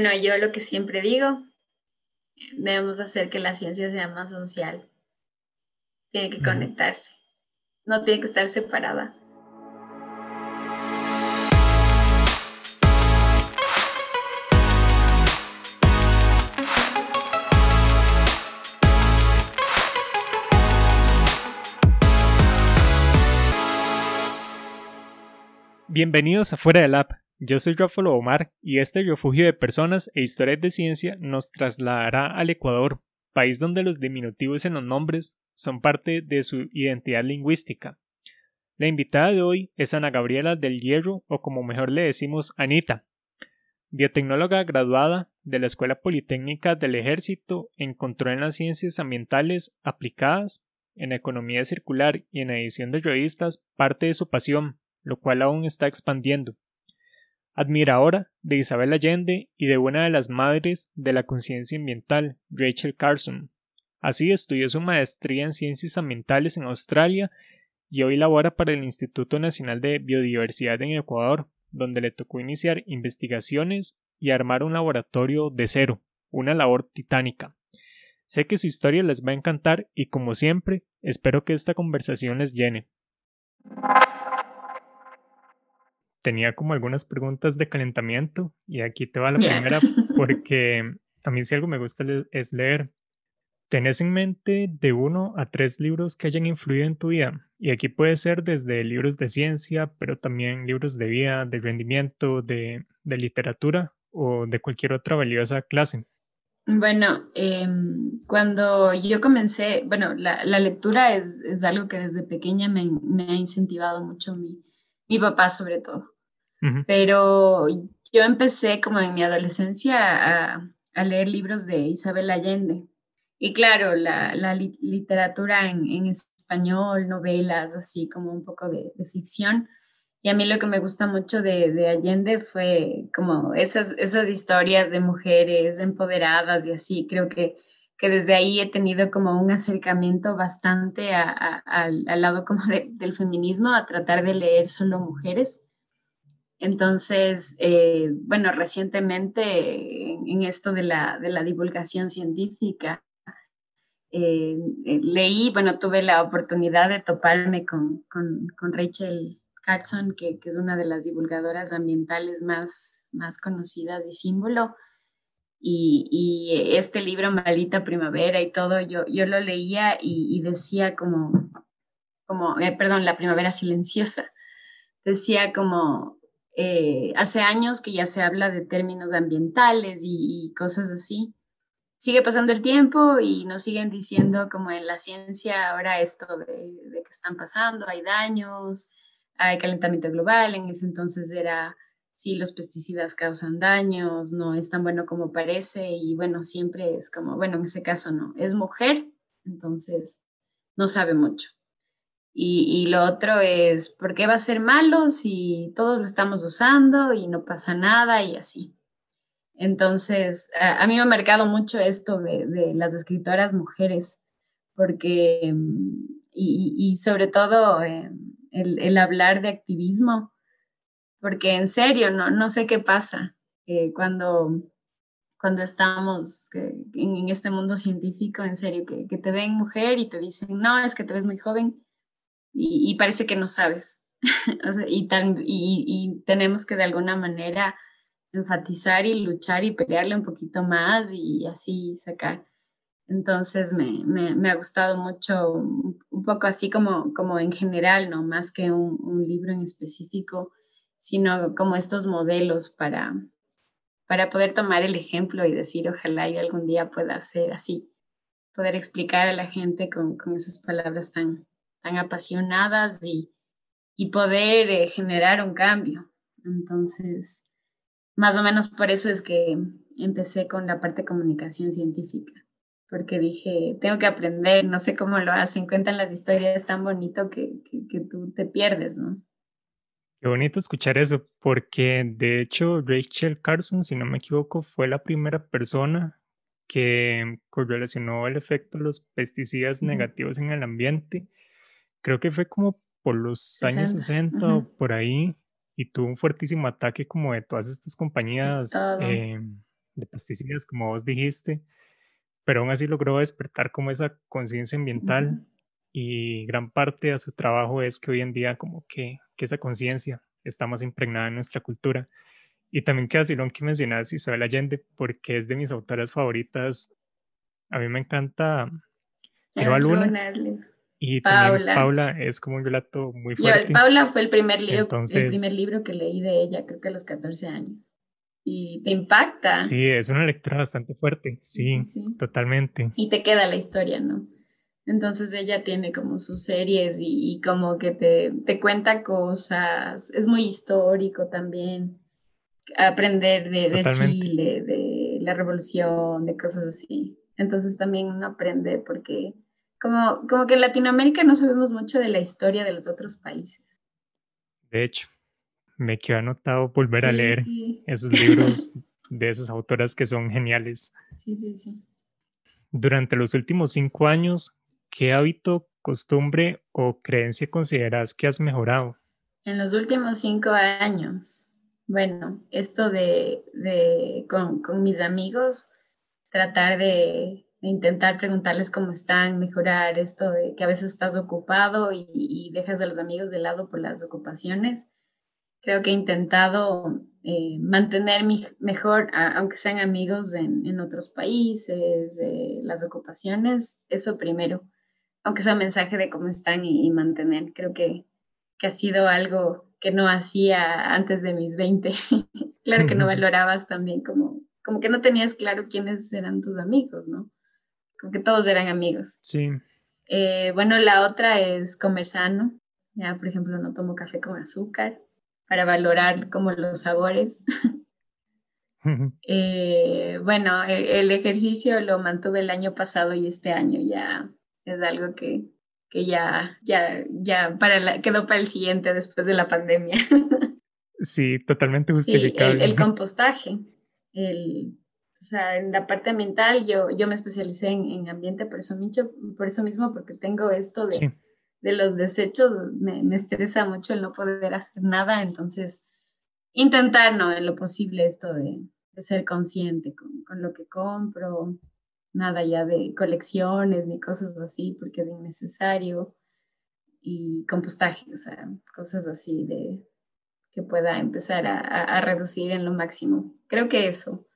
Bueno, yo lo que siempre digo, debemos hacer que la ciencia sea más social. Tiene que conectarse, no tiene que estar separada. Bienvenidos a Fuera del App. Yo soy Rafael Omar y este refugio de personas e historias de ciencia nos trasladará al Ecuador, país donde los diminutivos en los nombres son parte de su identidad lingüística. La invitada de hoy es Ana Gabriela del Hierro, o como mejor le decimos, Anita, biotecnóloga graduada de la Escuela Politécnica del Ejército, encontró en las ciencias ambientales aplicadas, en economía circular y en edición de revistas parte de su pasión, lo cual aún está expandiendo admiradora de Isabel Allende y de una de las madres de la conciencia ambiental, Rachel Carson. Así estudió su maestría en ciencias ambientales en Australia y hoy labora para el Instituto Nacional de Biodiversidad en Ecuador, donde le tocó iniciar investigaciones y armar un laboratorio de cero, una labor titánica. Sé que su historia les va a encantar y como siempre, espero que esta conversación les llene tenía como algunas preguntas de calentamiento y aquí te va la primera porque a mí si algo me gusta es leer. ¿Tenés en mente de uno a tres libros que hayan influido en tu vida? Y aquí puede ser desde libros de ciencia, pero también libros de vida, de rendimiento, de, de literatura o de cualquier otra valiosa clase. Bueno, em, cuando yo comencé, bueno, la, la lectura es, es, algo que desde pequeña me, me ha incentivado mucho mi, mi papá sobre todo. Pero yo empecé como en mi adolescencia a, leer libros de Isabel Allende. Y claro, la, la literatura en, en, español, novelas, así como un poco de, ficción. Y a mí lo que me gusta mucho de, de, Allende fue como esas, esas historias de mujeres empoderadas y así. Creo que que desde ahí he tenido como un acercamiento bastante al, lado como del feminismo, a tratar de leer solo mujeres. Entonces, eh, bueno, recientemente en, esto de la, de la, divulgación científica, eh, eh, leí, bueno, tuve la oportunidad de toparme con, con, con Rachel Carson, que, que, es una de las divulgadoras ambientales más, más conocidas y símbolo. Y, este libro, Maldita Primavera y todo, yo, yo lo leía y, decía como, como eh, perdón, La Primavera Silenciosa, decía como, eh, hace años que ya se habla de términos ambientales y, cosas así. Sigue pasando el tiempo y nos siguen diciendo como en la ciencia ahora esto de, que están pasando, hay daños, hay calentamiento global, en ese entonces era sí, los pesticidas causan daños, no es tan bueno como parece y bueno, siempre es como, bueno, en ese caso no, es mujer, entonces no sabe mucho. Y, lo otro es, ¿por qué va a ser malo si todos lo estamos usando y no pasa nada y así? Entonces, a, mí me ha marcado mucho esto de, las escritoras mujeres, porque, mm, y, sobre todo eh, el, hablar de activismo, porque en serio, no, no sé qué pasa eh, cuando, cuando estamos en, este mundo científico, en serio, que, que, te ven mujer y te dicen, no, es que te ves muy joven y, parece que no sabes. y, tan, y, tenemos que de alguna manera enfatizar y luchar y pelearle un poquito más y así sacar. Entonces me, me, me ha gustado mucho, un poco así como, como en general, no más que un, un libro en específico, sino como estos modelos para, para poder tomar el ejemplo y decir, ojalá yo algún día pueda ser así, poder explicar a la gente con, con esas palabras tan, tan apasionadas y, y poder eh, generar un cambio. Entonces, más o menos por eso es que empecé con la parte de comunicación científica, porque dije, tengo que aprender, no sé cómo lo hacen, cuentan las historias tan bonito que, que, que tú te pierdes, ¿no? Qué bonito escuchar eso, porque de hecho Rachel Carson, si no me equivoco, fue la primera persona que correlacionó el efecto de los pesticidas negativos en el ambiente. Creo que fue como por los años 60 o por ahí, y tuvo un fuertísimo ataque como de todas estas compañías eh, de pesticidas, como vos dijiste, pero aún así logró despertar como esa conciencia ambiental y gran parte de su trabajo es que hoy en día como que, que esa conciencia está más impregnada en nuestra cultura. Y también queda lo que mencionas Isabel Allende, porque es de mis autoras favoritas. A mí me encanta Eva Luna. Y Paula. Paula es como un relato muy fuerte. Paula fue el primer, libro, el primer libro que leí de ella, creo que a los 14 años. Y te impacta. Sí, es una lectura bastante fuerte, sí, totalmente. Y te queda la historia, ¿no? Entonces ella tiene como sus series y, como que te, te, cuenta cosas, es muy histórico también, aprender de, de Chile, de la revolución, de cosas así. Entonces también uno aprende porque como, como que en Latinoamérica no sabemos mucho de la historia de los otros países. De hecho, me quedó anotado volver a leer esos libros de esas autoras que son geniales. Sí, sí, sí. Durante los últimos cinco años, ¿qué hábito, costumbre o creencia consideras que has mejorado? En los últimos cinco años, bueno, esto de, de con, con mis amigos, tratar de intentar preguntarles cómo están, mejorar esto de que a veces estás ocupado y, dejas a los amigos de lado por las ocupaciones. Creo que he intentado eh, mantener mi, mejor, aunque sean amigos en, otros países, las ocupaciones, eso primero, aunque sea un mensaje de cómo están y, mantener. Creo que, que ha sido algo que no hacía antes de mis 20. claro que no valorabas también como, como que no tenías claro quiénes eran tus amigos, ¿no? Como que todos eran amigos. Sí. Eh, bueno, la otra es comer sano. Ya, por ejemplo, no tomo café con azúcar para valorar como los sabores. Eh, bueno, e, el, ejercicio lo mantuve el año pasado y este año ya es algo que, que ya, ya, ya para quedó para el siguiente después de la pandemia. sí, totalmente justificable. Sí, el, el compostaje, el o sea, en la parte ambiental yo, yo me especialicé en, ambiente por eso, mucho, por eso mismo, porque tengo esto de, de los desechos, me, me, estresa mucho el no poder hacer nada, entonces intentar, ¿no? En lo posible esto de, de ser consciente con, con, lo que compro, nada ya de colecciones ni cosas así, porque es innecesario, y compostaje, o sea, cosas así de que pueda empezar a, a reducir en lo máximo. Creo que eso.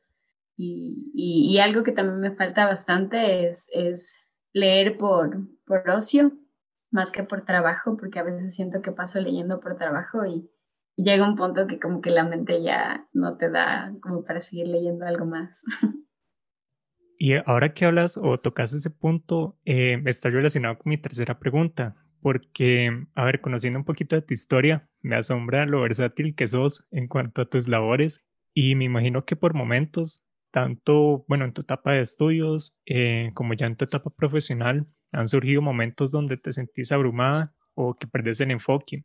Y, algo que también me falta bastante es, es leer por, por ocio más que por trabajo, porque a veces siento que paso leyendo por trabajo y, llega un punto que como que la mente ya no te da como para seguir leyendo algo más. Y ahora que hablas o tocas ese punto, eh, está relacionado con mi tercera pregunta, porque, a ver, conociendo un poquito de tu historia, me asombra lo versátil que sos en cuanto a tus labores y me imagino que por momentos tanto, bueno, en tu etapa de estudios eh, como ya en tu etapa profesional, han surgido momentos donde te sentís abrumada o que perdes el enfoque.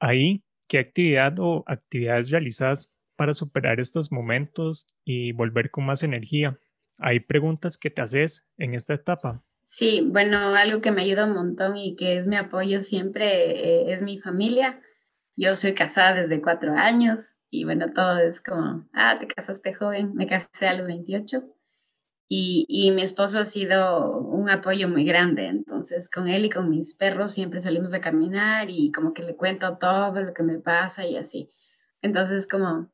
Ahí, ¿qué actividad o actividades realizas para superar estos momentos y volver con más energía? ¿Hay preguntas que te haces en esta etapa? Sí, bueno, algo que me ayuda un montón y que es mi apoyo siempre eh, es mi familia. Yo soy casada desde cuatro años y bueno, todo es como, ah, te casaste joven, me casé a los 28 y, y, mi esposo ha sido un apoyo muy grande, entonces con él y con mis perros siempre salimos a caminar y como que le cuento todo lo que me pasa y así. Entonces como,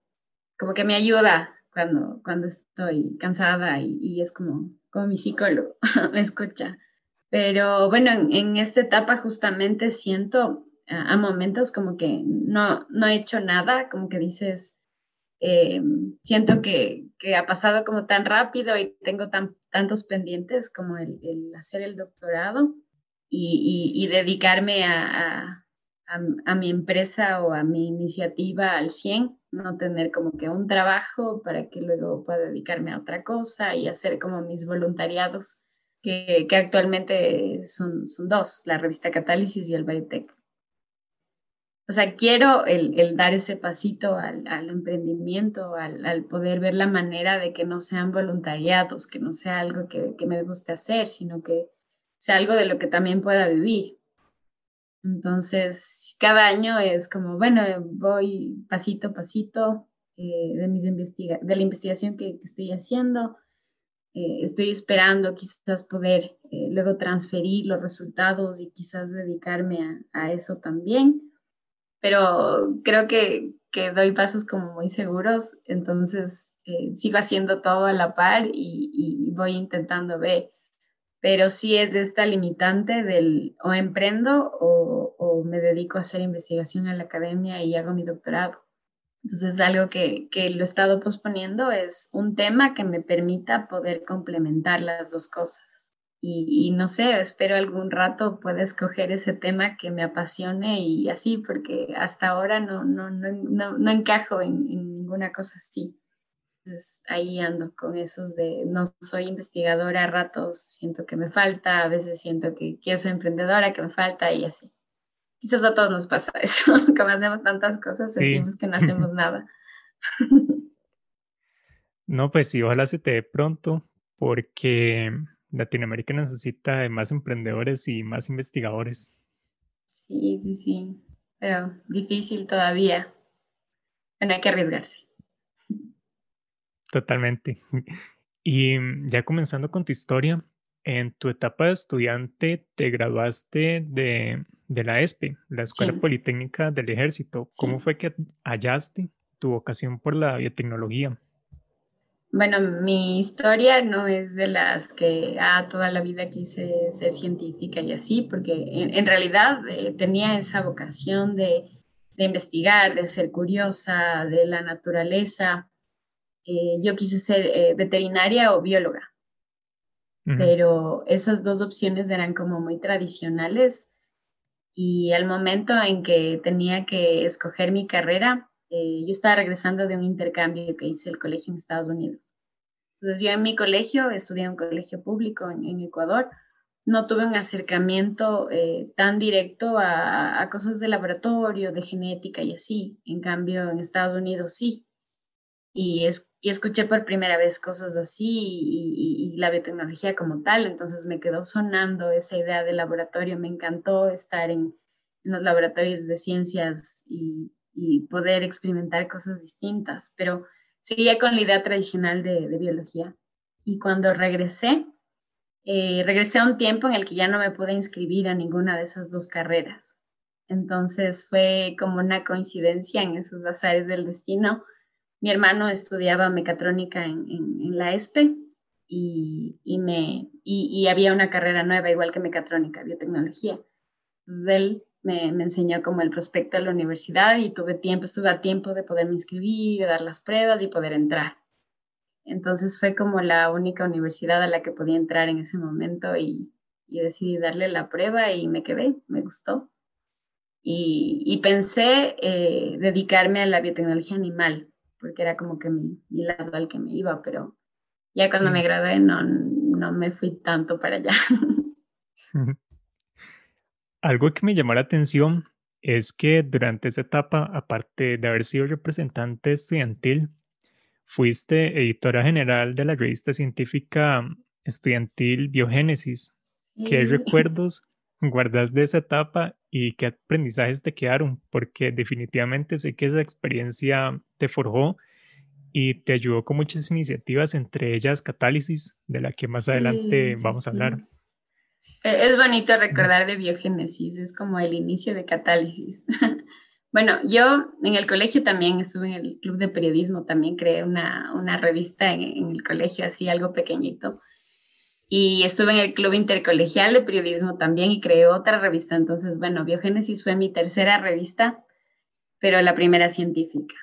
como que me ayuda cuando, cuando estoy cansada y, es como, como mi psicólogo me escucha. Pero bueno, en, en esta etapa justamente siento a, momentos como que no, no he hecho nada, como que dices, eh, siento que, que, ha pasado como tan rápido y tengo tan, tantos pendientes como el, el hacer el doctorado y, y, dedicarme a, a, a, mi empresa o a mi iniciativa al 100, no tener como que un trabajo para que luego pueda dedicarme a otra cosa y hacer como mis voluntariados. Que, que actualmente son, son dos, la revista Catálisis y el Biotech. O sea, quiero el, dar ese pasito al, emprendimiento, al, poder ver la manera de que no sean voluntariados, que no sea algo que, me guste hacer, sino que sea algo de lo que también pueda vivir. Entonces, cada año es como, bueno, voy pasito a pasito, eh, de, mis investiga de la investigación que, estoy haciendo. Eh, estoy esperando quizás poder eh, luego transferir los resultados y quizás dedicarme a, a eso también. Pero creo que, que, doy pasos como muy seguros, entonces sigo haciendo todo a la par y, y voy intentando ver pero sí es esta limitante del o emprendo o, o, me dedico a hacer investigación en la academia y hago mi doctorado. Entonces, algo que, que lo he estado posponiendo es un tema que me permita poder complementar las dos cosas. Y, no sé, espero algún rato pueda escoger ese tema que me apasione y así, porque hasta ahora no, no, no, no, no encajo en, en ninguna cosa así. Entonces ahí ando con esos de no soy investigadora a ratos, siento que me falta, a veces siento que quiero ser emprendedora, que me falta y así. Quizás a todos nos pasa eso, como hacemos tantas cosas, sentimos que no hacemos nada. No, pues sí, ojalá se te dé pronto, porque Latinoamérica necesita de más emprendedores y más investigadores. Sí, sí, sí, pero difícil todavía. Bueno, hay que arriesgarse. Totalmente. Y mm, ya comenzando con tu historia, en tu etapa de estudiante te graduaste de, de la ESPE, la Escuela Politécnica del Ejército. ¿Cómo fue que hallaste tu vocación por la biotecnología? Bueno, mi historia no es de las que ah, toda la vida quise ser científica y así, porque en, realidad eh, tenía esa vocación de, de investigar, de ser curiosa de la naturaleza. Eh, yo quise ser eh, veterinaria o bióloga, pero esas dos opciones eran como muy tradicionales y al momento en que tenía que escoger mi carrera, eh, yo estaba regresando de un intercambio que hice el colegio en Estados Unidos. Entonces yo en mi colegio, estudié en un colegio público en, Ecuador, no tuve un acercamiento tan directo a, a, cosas de laboratorio, de genética y así. En cambio, en Estados Unidos sí y, es, y escuché por primera vez cosas así y, la biotecnología como tal, entonces me quedó sonando esa idea de laboratorio, me encantó estar en, en los laboratorios de ciencias y, y, poder experimentar cosas distintas, pero seguía con la idea tradicional de, biología. Y cuando regresé, eh, regresé a un tiempo en el que ya no me pude inscribir a ninguna de esas dos carreras. Entonces fue como una coincidencia en esos azares del destino mi hermano estudiaba mecatrónica en, la ESPE y, y me, y, había una carrera nueva, igual que mecatrónica, biotecnología. Entonces él me, me, enseñó como el prospecto a la universidad y tuve tiempo, estuve a tiempo de poderme inscribir, de dar las pruebas y poder entrar. Entonces fue como la única universidad a la que podía entrar en ese momento y, y decidí darle la prueba y me quedé, me gustó. Y, y pensé eh, dedicarme a la biotecnología animal, porque era como que mi, mi lado al que me iba, pero ya cuando me gradué no, no me fui tanto para allá. Algo que me llamó la atención es que durante esa etapa, aparte de haber sido representante estudiantil, fuiste editora general de la revista científica estudiantil Biogénesis. ¿Qué recuerdos guardas de esa etapa y qué aprendizajes te quedaron? Porque definitivamente sé que esa experiencia te forjó y te ayudó con muchas iniciativas, entre ellas Catálisis, de la que más adelante vamos a hablar. E, es bonito recordar de biogénesis, es como el inicio de Catálisis. bueno, yo en el colegio también estuve en el club de periodismo, también creé una, una revista en, el colegio, así algo pequeñito y estuve en el Club Intercolegial de Periodismo también y creé otra revista. Entonces, bueno, Biogénesis fue mi tercera revista, pero la primera científica.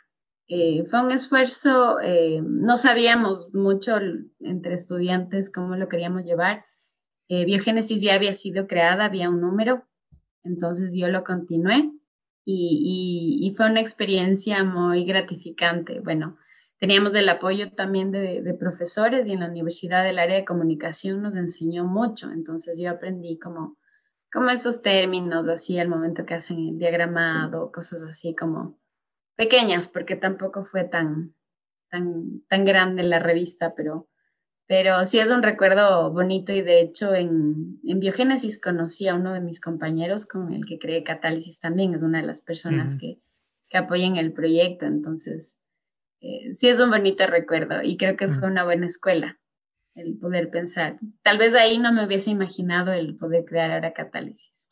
Eh, fue un esfuerzo, eh, no sabíamos mucho entre estudiantes cómo lo queríamos llevar. Eh, Biogénesis ya había sido creada, había un número, entonces yo lo continué y, fue una experiencia muy gratificante. Bueno, Teníamos el apoyo también de, profesores y en la universidad del área de comunicación nos enseñó mucho. Entonces yo aprendí como, como estos términos así al momento que hacen el diagramado, cosas así como pequeñas, porque tampoco fue tan, tan, tan grande la revista, pero, pero sí es un recuerdo bonito y de hecho en, en Biogénesis conocí a uno de mis compañeros con el que creé Catálisis también, es una de las personas que, que apoyan el proyecto. Entonces eh, sí es un bonito recuerdo y creo que fue una buena escuela el poder pensar. Tal vez ahí no me hubiese imaginado el poder crear ahora catálisis.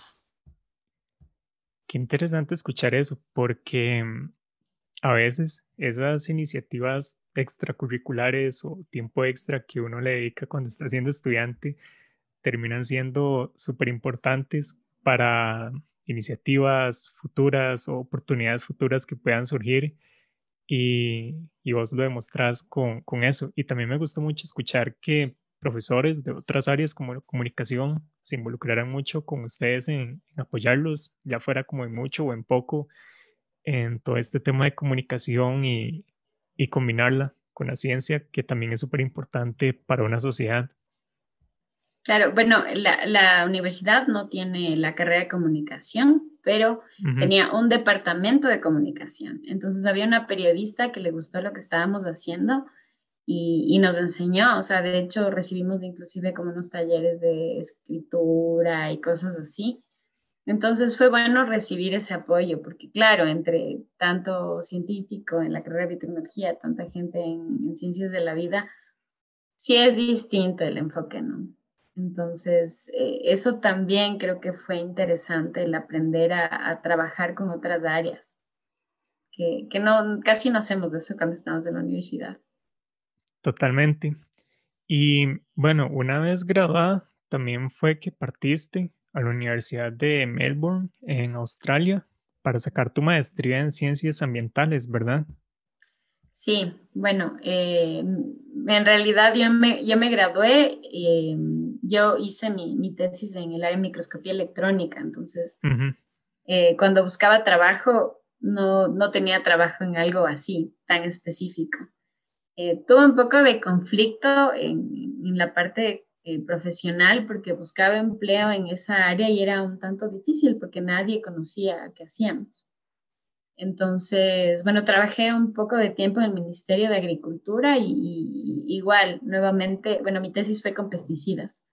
Qué interesante escuchar eso, porque a veces esas iniciativas extracurriculares o tiempo extra que uno le dedica cuando está siendo estudiante terminan siendo súper importantes para iniciativas futuras o oportunidades futuras que puedan surgir y, vos lo demostrás con, con, eso. Y también me gustó mucho escuchar que profesores de otras áreas como comunicación se involucraran mucho con ustedes en, apoyarlos, ya fuera como en mucho o en poco, en todo este tema de comunicación y, y combinarla con la ciencia, que también es súper importante para una sociedad. Claro, bueno, la, la, universidad no tiene la carrera de comunicación, pero tenía un departamento de comunicación. Entonces había una periodista que le gustó lo que estábamos haciendo y, y, nos enseñó, o sea, de hecho recibimos inclusive como unos talleres de escritura y cosas así. Entonces fue bueno recibir ese apoyo, porque claro, entre tanto científico en la carrera de biotecnología, tanta gente en, en ciencias de la vida, sí es distinto el enfoque, ¿no? Entonces, eh, eso también creo que fue interesante, el aprender a, trabajar con otras áreas, que, no, casi no hacemos eso cuando estamos en la universidad. Totalmente. Y bueno, una vez graduada, también fue que partiste a la Universidad de Melbourne, en Australia, para sacar tu maestría en ciencias ambientales, ¿verdad? Sí, bueno, eh, en realidad yo me, yo me gradué, eh, yo hice mi, mi, tesis en el área de microscopía electrónica, entonces eh, cuando buscaba trabajo no, no tenía trabajo en algo así, tan específico. tuve un poco de conflicto en, en la parte profesional porque buscaba empleo en esa área y era un tanto difícil porque nadie conocía qué hacíamos. Entonces, bueno, trabajé un poco de tiempo en el Ministerio de Agricultura y, igual, nuevamente, bueno, mi tesis fue con pesticidas.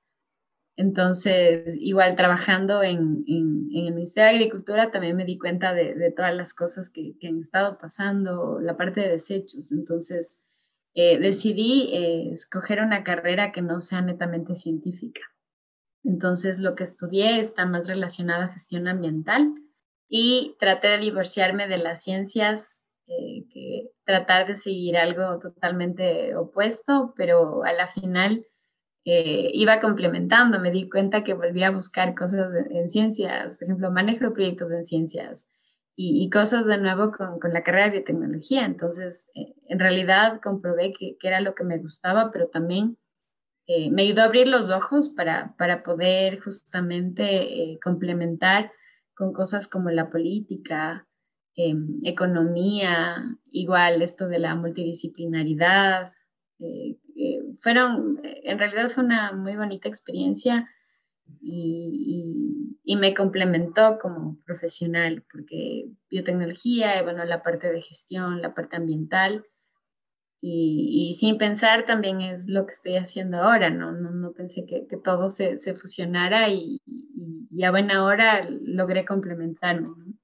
Entonces, igual trabajando en, el Ministerio de Agricultura, también me di cuenta de, todas las cosas que, han estado pasando, la parte de desechos. Entonces, eh, decidí eh, escoger una carrera que no sea netamente científica. Entonces, lo que estudié está más relacionado a gestión ambiental y traté de divorciarme de las ciencias, eh, que tratar de seguir algo totalmente opuesto, pero a la final iba complementando, me di cuenta que volví a buscar cosas en, ciencias, por ejemplo, manejo de proyectos en ciencias y, cosas de nuevo con, con, la carrera de biotecnología. Entonces, eh, en realidad comprobé que, que, era lo que me gustaba, pero también me ayudó a abrir los ojos para, para poder justamente complementar con cosas como la política, economía, igual esto de la multidisciplinaridad. Eh, eh, fueron, en realidad fue una muy bonita experiencia y, y, me complementó como profesional, porque biotecnología, bueno, la parte de gestión, la parte ambiental, y, y, sin pensar también es lo que estoy haciendo ahora, ¿no? No, no pensé que, que, todo se, se fusionara y, y, a buena hora logré complementarme. ¿no?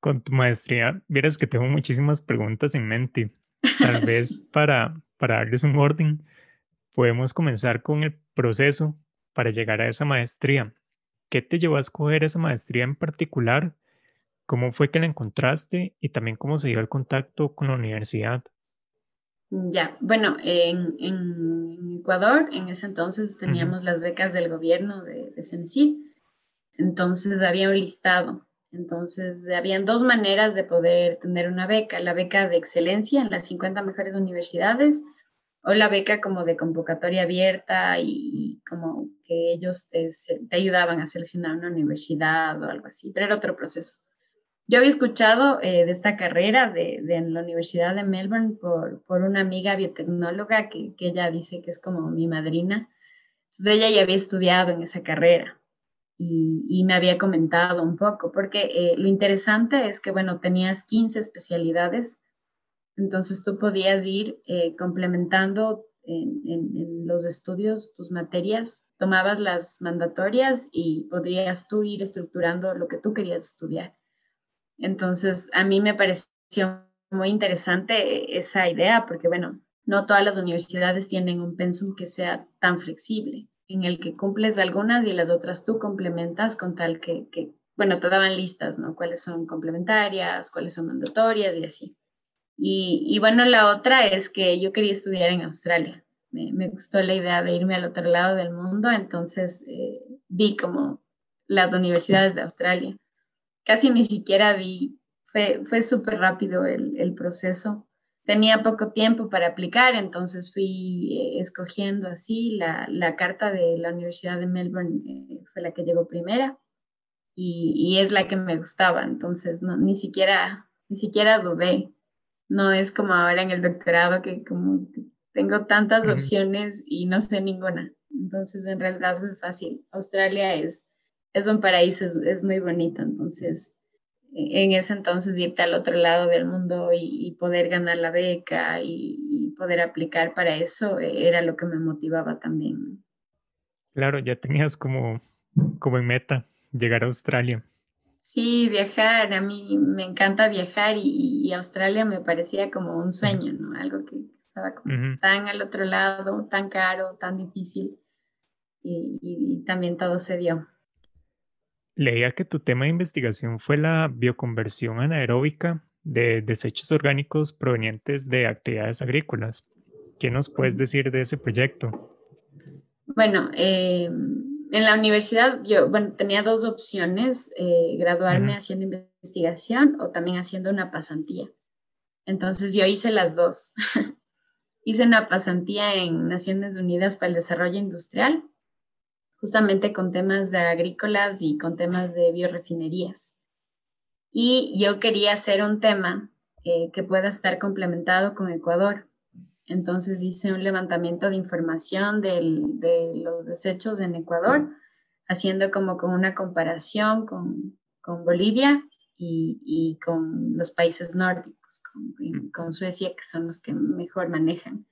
Con tu maestría, vieras que tengo muchísimas preguntas en mente. Tal vez para, para darles un orden, podemos comenzar con el proceso para llegar a esa maestría. ¿Qué te llevó a escoger esa maestría en particular? ¿Cómo fue que la encontraste? Y también cómo se dio el contacto con la universidad. Ya, bueno, en, Ecuador en ese entonces teníamos las becas del gobierno de, de entonces había un listado. Entonces, habían dos maneras de poder tener una beca, la beca de excelencia en las 50 mejores universidades o la beca como de convocatoria abierta y, como que ellos te, ayudaban a seleccionar una universidad o algo así, pero era otro proceso. Yo había escuchado eh, de esta carrera de, en la Universidad de Melbourne por, por una amiga biotecnóloga que, que, ella dice que es como mi madrina. Entonces ella ya había estudiado en esa carrera y, y me había comentado un poco, porque eh, lo interesante es que, bueno, tenías 15 especialidades, entonces tú podías ir eh, complementando en, los estudios tus materias, tomabas las mandatorias y podrías tú ir estructurando lo que tú querías estudiar. Entonces, a mí me pareció muy interesante esa idea porque, bueno, no todas las universidades tienen un pensum que sea tan flexible, en el que cumples algunas y las otras tú complementas con tal que, que bueno, te daban listas, ¿no? Cuáles son complementarias, cuáles son mandatorias y así. Y, y bueno, la otra es que yo quería estudiar en Australia. Me, me gustó la idea de irme al otro lado del mundo, entonces eh, vi como las universidades de Australia. Casi ni siquiera vi, fue, fue súper rápido el, el proceso tenía poco tiempo para aplicar, entonces fui eh, escogiendo así. La, la, carta de la Universidad de Melbourne eh, fue la que llegó primera y, y, es la que me gustaba, entonces no, ni, siquiera, ni siquiera dudé. No es como ahora en el doctorado que como tengo tantas opciones y no sé ninguna. Entonces en realidad fue fácil. Australia es, es un paraíso, es, es muy bonito, entonces en ese entonces irte al otro lado del mundo y, poder ganar la beca y, poder aplicar para eso eh, era lo que me motivaba también. Claro, ya tenías como, como en meta llegar a Australia. Sí, viajar, a mí me encanta viajar y, Australia me parecía como un sueño, ¿no? Algo que estaba como tan al otro lado, tan caro, tan difícil y también todo se dio. Leía que tu tema de investigación fue la bioconversión anaeróbica de desechos orgánicos provenientes de actividades agrícolas. ¿Qué nos puedes decir de ese proyecto? Bueno, eh, en la universidad yo bueno, tenía dos opciones, eh, graduarme haciendo investigación o también haciendo una pasantía. Entonces yo hice las dos. hice una pasantía en Naciones Unidas para el Desarrollo Industrial justamente con temas de agrícolas y con temas de biorefinerías. Y yo quería hacer un tema eh, que pueda estar complementado con Ecuador. Entonces hice un levantamiento de información de los desechos en Ecuador, haciendo como con una comparación con, con Bolivia y, y, con los países nórdicos, con, con Suecia, que son los que mejor manejan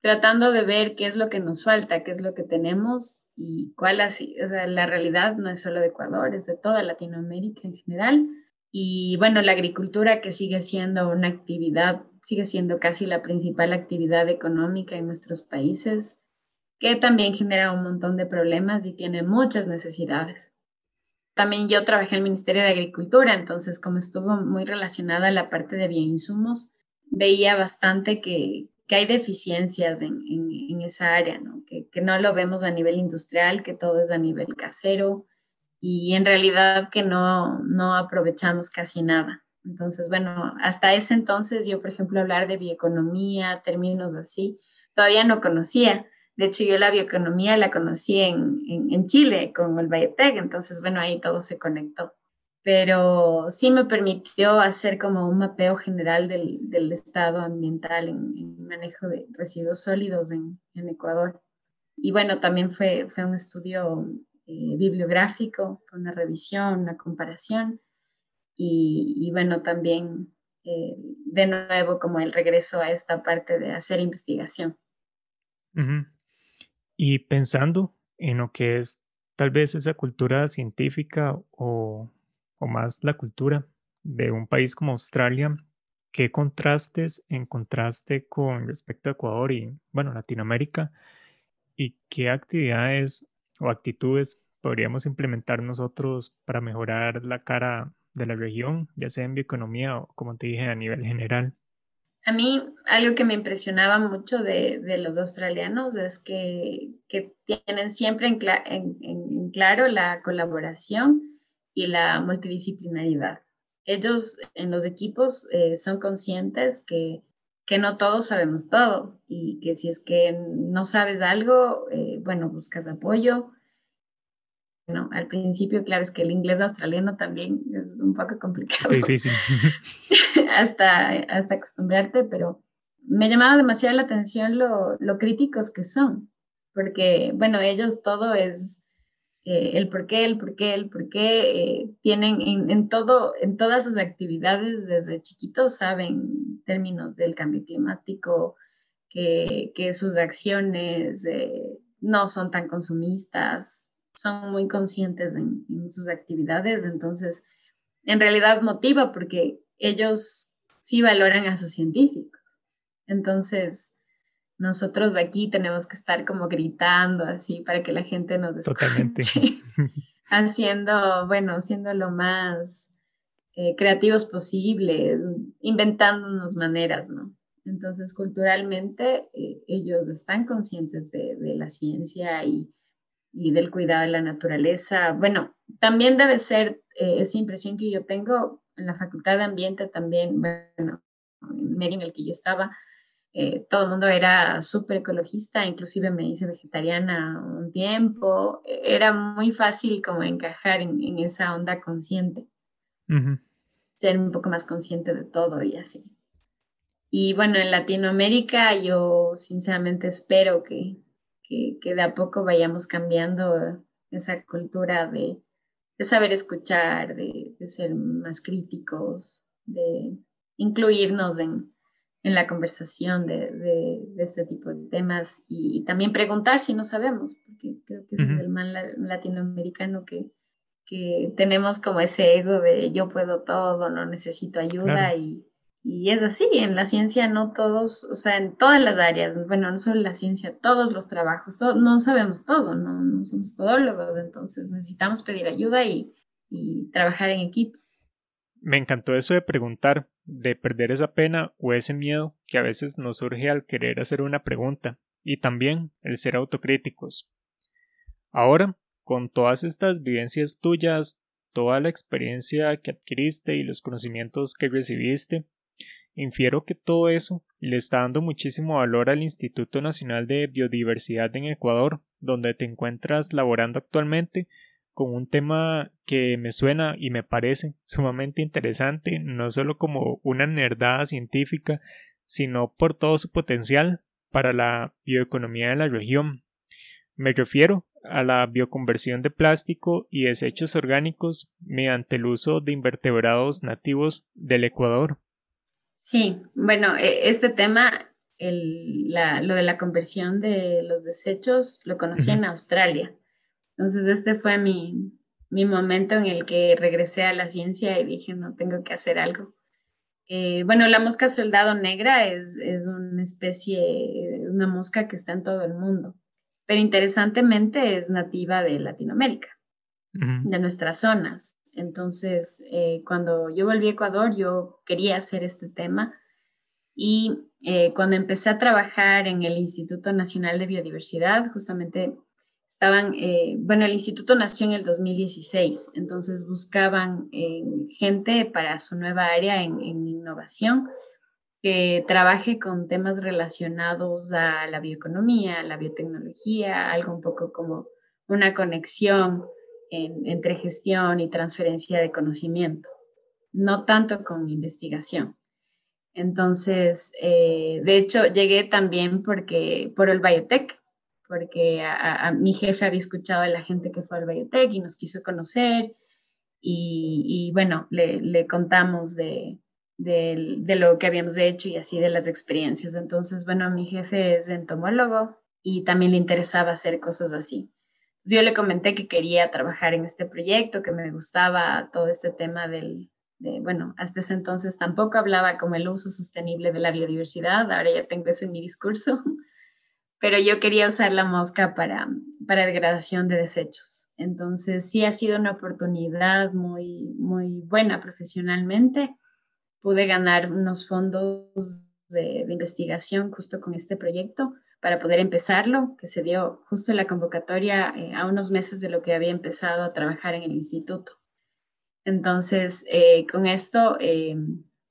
tratando de ver qué es lo que nos falta, qué es lo que tenemos y cuál así, o sea, la realidad no es solo de Ecuador, es de toda Latinoamérica en general. Y bueno, la agricultura que sigue siendo una actividad, sigue siendo casi la principal actividad económica en nuestros países, que también genera un montón de problemas y tiene muchas necesidades. También yo trabajé en el Ministerio de Agricultura, entonces como estuvo muy relacionada a la parte de bioinsumos, veía bastante que, que hay deficiencias en, en, esa área, ¿no? Que, que, no lo vemos a nivel industrial, que todo es a nivel casero y en realidad que no, no aprovechamos casi nada. Entonces, bueno, hasta ese entonces yo, por ejemplo, hablar de bioeconomía, términos así, todavía no conocía. De hecho, yo la bioeconomía la conocí en, en, en Chile con el Biotech, entonces, bueno, ahí todo se conectó pero sí me permitió hacer como un mapeo general del, del estado ambiental en, manejo de residuos sólidos en, en, Ecuador. Y bueno, también fue, fue un estudio eh, bibliográfico, fue una revisión, una comparación y, y bueno, también eh, de nuevo como el regreso a esta parte de hacer investigación. Y pensando en lo que es tal vez esa cultura científica o o más la cultura de un país como Australia, ¿qué contrastes encontraste con respecto a Ecuador y, bueno, Latinoamérica? ¿Y qué actividades o actitudes podríamos implementar nosotros para mejorar la cara de la región, ya sea en bioeconomía o, como te dije, a nivel general? A mí algo que me impresionaba mucho de, de los australianos es que, que tienen siempre en, claro la colaboración y la multidisciplinaridad. Ellos en los equipos eh, son conscientes que, que, no todos sabemos todo y que si es que no sabes algo, eh, bueno, buscas apoyo. Bueno, al principio, claro, es que el inglés australiano también es un poco complicado. Difícil. hasta, hasta acostumbrarte, pero me llamaba demasiado la atención lo, lo críticos que son, porque, bueno, ellos todo es eh, el por qué, el por qué, el por qué, eh, tienen en, todo, en todas sus actividades desde chiquitos saben términos del cambio climático, que, que sus acciones eh, no son tan consumistas, son muy conscientes en, sus actividades, entonces en realidad motiva porque ellos sí valoran a sus científicos. Entonces, nosotros de aquí tenemos que estar como gritando así para que la gente nos escuche. Totalmente. Haciendo, bueno, siendo lo más eh, creativos posible, inventándonos maneras, ¿no? Entonces, culturalmente, eh, ellos están conscientes de, la ciencia y, del cuidado de la naturaleza. Bueno, también debe ser eh, esa impresión que yo tengo en la Facultad de Ambiente también, bueno, en el medio en el que yo estaba, eh, todo el mundo era súper ecologista, inclusive me hice vegetariana un tiempo, e, era muy fácil como encajar en, esa onda consciente, ser un poco más consciente de todo y así. Y bueno, en Latinoamérica yo sinceramente espero que, que, de a poco vayamos cambiando esa cultura de, de saber escuchar, de, de, ser más críticos, de incluirnos en, en la conversación de, de, este tipo de temas y, también preguntar si no sabemos, porque creo que ese es el mal latinoamericano que, que tenemos como ese ego de yo puedo todo, no necesito ayuda y y es así, en la ciencia no todos, o sea, en todas las áreas, bueno, no solo la ciencia, todos los trabajos, no sabemos todo, no, no, somos todólogos, entonces necesitamos pedir ayuda y, y trabajar en equipo. Me encantó eso de preguntar, de perder esa pena o ese miedo que a veces nos surge al querer hacer una pregunta, y también el ser autocríticos. Ahora, con todas estas vivencias tuyas, toda la experiencia que adquiriste y los conocimientos que recibiste, Infiero que todo eso le está dando muchísimo valor al Instituto Nacional de Biodiversidad en Ecuador, donde te encuentras laborando actualmente con un tema que me suena y me parece sumamente interesante, no solo como una nerdada científica, sino por todo su potencial para la bioeconomía de la región. Me refiero a la bioconversión de plástico y desechos orgánicos mediante el uso de invertebrados nativos del Ecuador. Sí, bueno, e, este tema, lo de la conversión de los desechos, lo conocí en Australia. Entonces, este fue mi, momento en el que regresé a la ciencia y dije, no, tengo que hacer algo. Eh, bueno, la mosca soldado negra es, es una especie, una mosca que está en todo el mundo, pero interesantemente es nativa de Latinoamérica, de nuestras zonas. Entonces, eh, cuando yo volví a Ecuador, yo quería hacer este tema y eh, cuando empecé a trabajar en el Instituto Nacional de Biodiversidad, justamente estaban, eh, bueno, el instituto nació en el 2016, entonces buscaban gente para su nueva área en, en innovación que trabaje con temas relacionados a la bioeconomía, la biotecnología, algo un poco como una conexión entre gestión y transferencia de conocimiento, no tanto con investigación. Entonces, eh, de hecho, llegué también porque, por el biotech, porque mi jefe había escuchado a la gente que fue al biotech y nos quiso conocer y, bueno, le, contamos de, de, lo que habíamos hecho y así de las experiencias. Entonces, bueno, mi jefe es entomólogo y también le interesaba hacer cosas así yo le comenté que quería trabajar en este proyecto, que me gustaba todo este tema del, de, bueno, hasta ese entonces tampoco hablaba como el uso sostenible de la biodiversidad, ahora ya tengo eso en mi discurso, pero yo quería usar la mosca para, para degradación de desechos. Entonces sí ha sido una oportunidad muy, muy buena profesionalmente. Pude ganar unos fondos de investigación justo con este proyecto para poder empezarlo, que se dio justo en la convocatoria eh, a unos meses de lo que había empezado a trabajar en el instituto. Entonces, eh, con esto eh,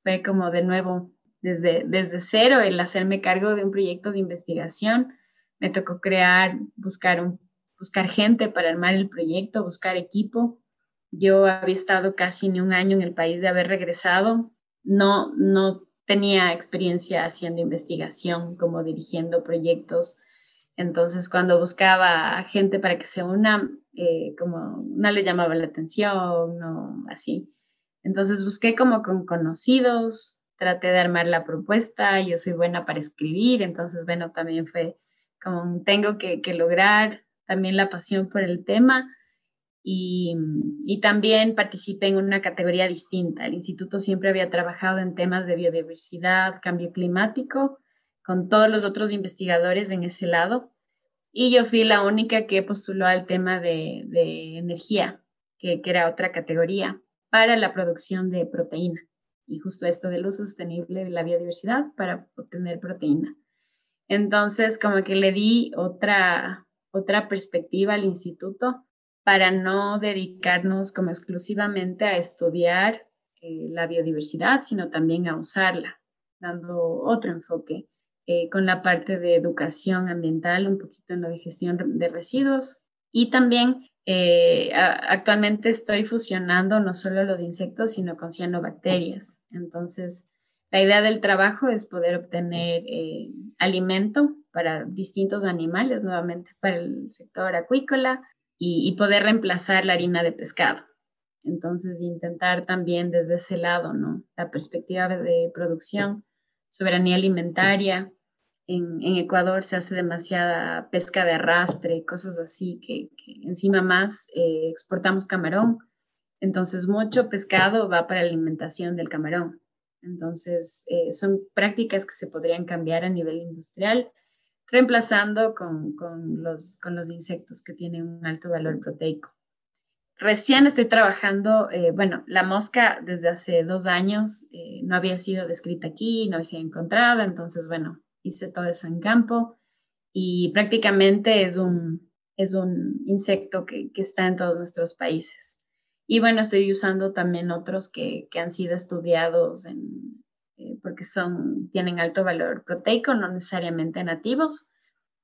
fue como de nuevo, desde, desde cero, el hacerme cargo de un proyecto de investigación. Me tocó crear, buscar, buscar gente para armar el proyecto, buscar equipo. Yo había estado casi ni un año en el país de haber regresado. No, no tenía experiencia haciendo investigación, como dirigiendo proyectos. Entonces, cuando buscaba gente para que se una, eh, como no le llamaba la atención, no así. Entonces, busqué como con conocidos, traté de armar la propuesta, yo soy buena para escribir, entonces, bueno, también fue como tengo que, que lograr también la pasión por el tema y, también participé en una categoría distinta. El instituto siempre había trabajado en temas de biodiversidad, cambio climático, con todos los otros investigadores en ese lado. Y yo fui la única que postuló al tema de, energía, que, que, era otra categoría, para la producción de proteína. Y justo esto del uso sostenible de la biodiversidad para obtener proteína. Entonces, como que le di otra, otra perspectiva al instituto para no dedicarnos como exclusivamente a estudiar eh, la biodiversidad, sino también a usarla, dando otro enfoque eh, con la parte de educación ambiental, un poquito en lo de gestión de residuos y también eh, actualmente estoy fusionando no solo los insectos, sino con cianobacterias. Entonces, la idea del trabajo es poder obtener alimento para distintos animales, nuevamente para el sector acuícola, y, poder reemplazar la harina de pescado. Entonces, intentar también desde ese lado, ¿no? La perspectiva de producción, soberanía alimentaria. En, Ecuador se hace demasiada pesca de arrastre, cosas así, que, encima más eh, exportamos camarón. Entonces, mucho pescado va para la alimentación del camarón. Entonces, eh, son prácticas que se podrían cambiar a nivel industrial reemplazando con, los, con los insectos que tienen un alto valor proteico. Recién estoy trabajando, eh, bueno, la mosca desde hace dos años eh, no había sido descrita aquí, no había sido encontrada, entonces, bueno, hice todo eso en campo y prácticamente es un, es un insecto que, está en todos nuestros países. Y bueno, estoy usando también otros que, que han sido estudiados en, eh, porque son, tienen alto valor proteico, no necesariamente nativos,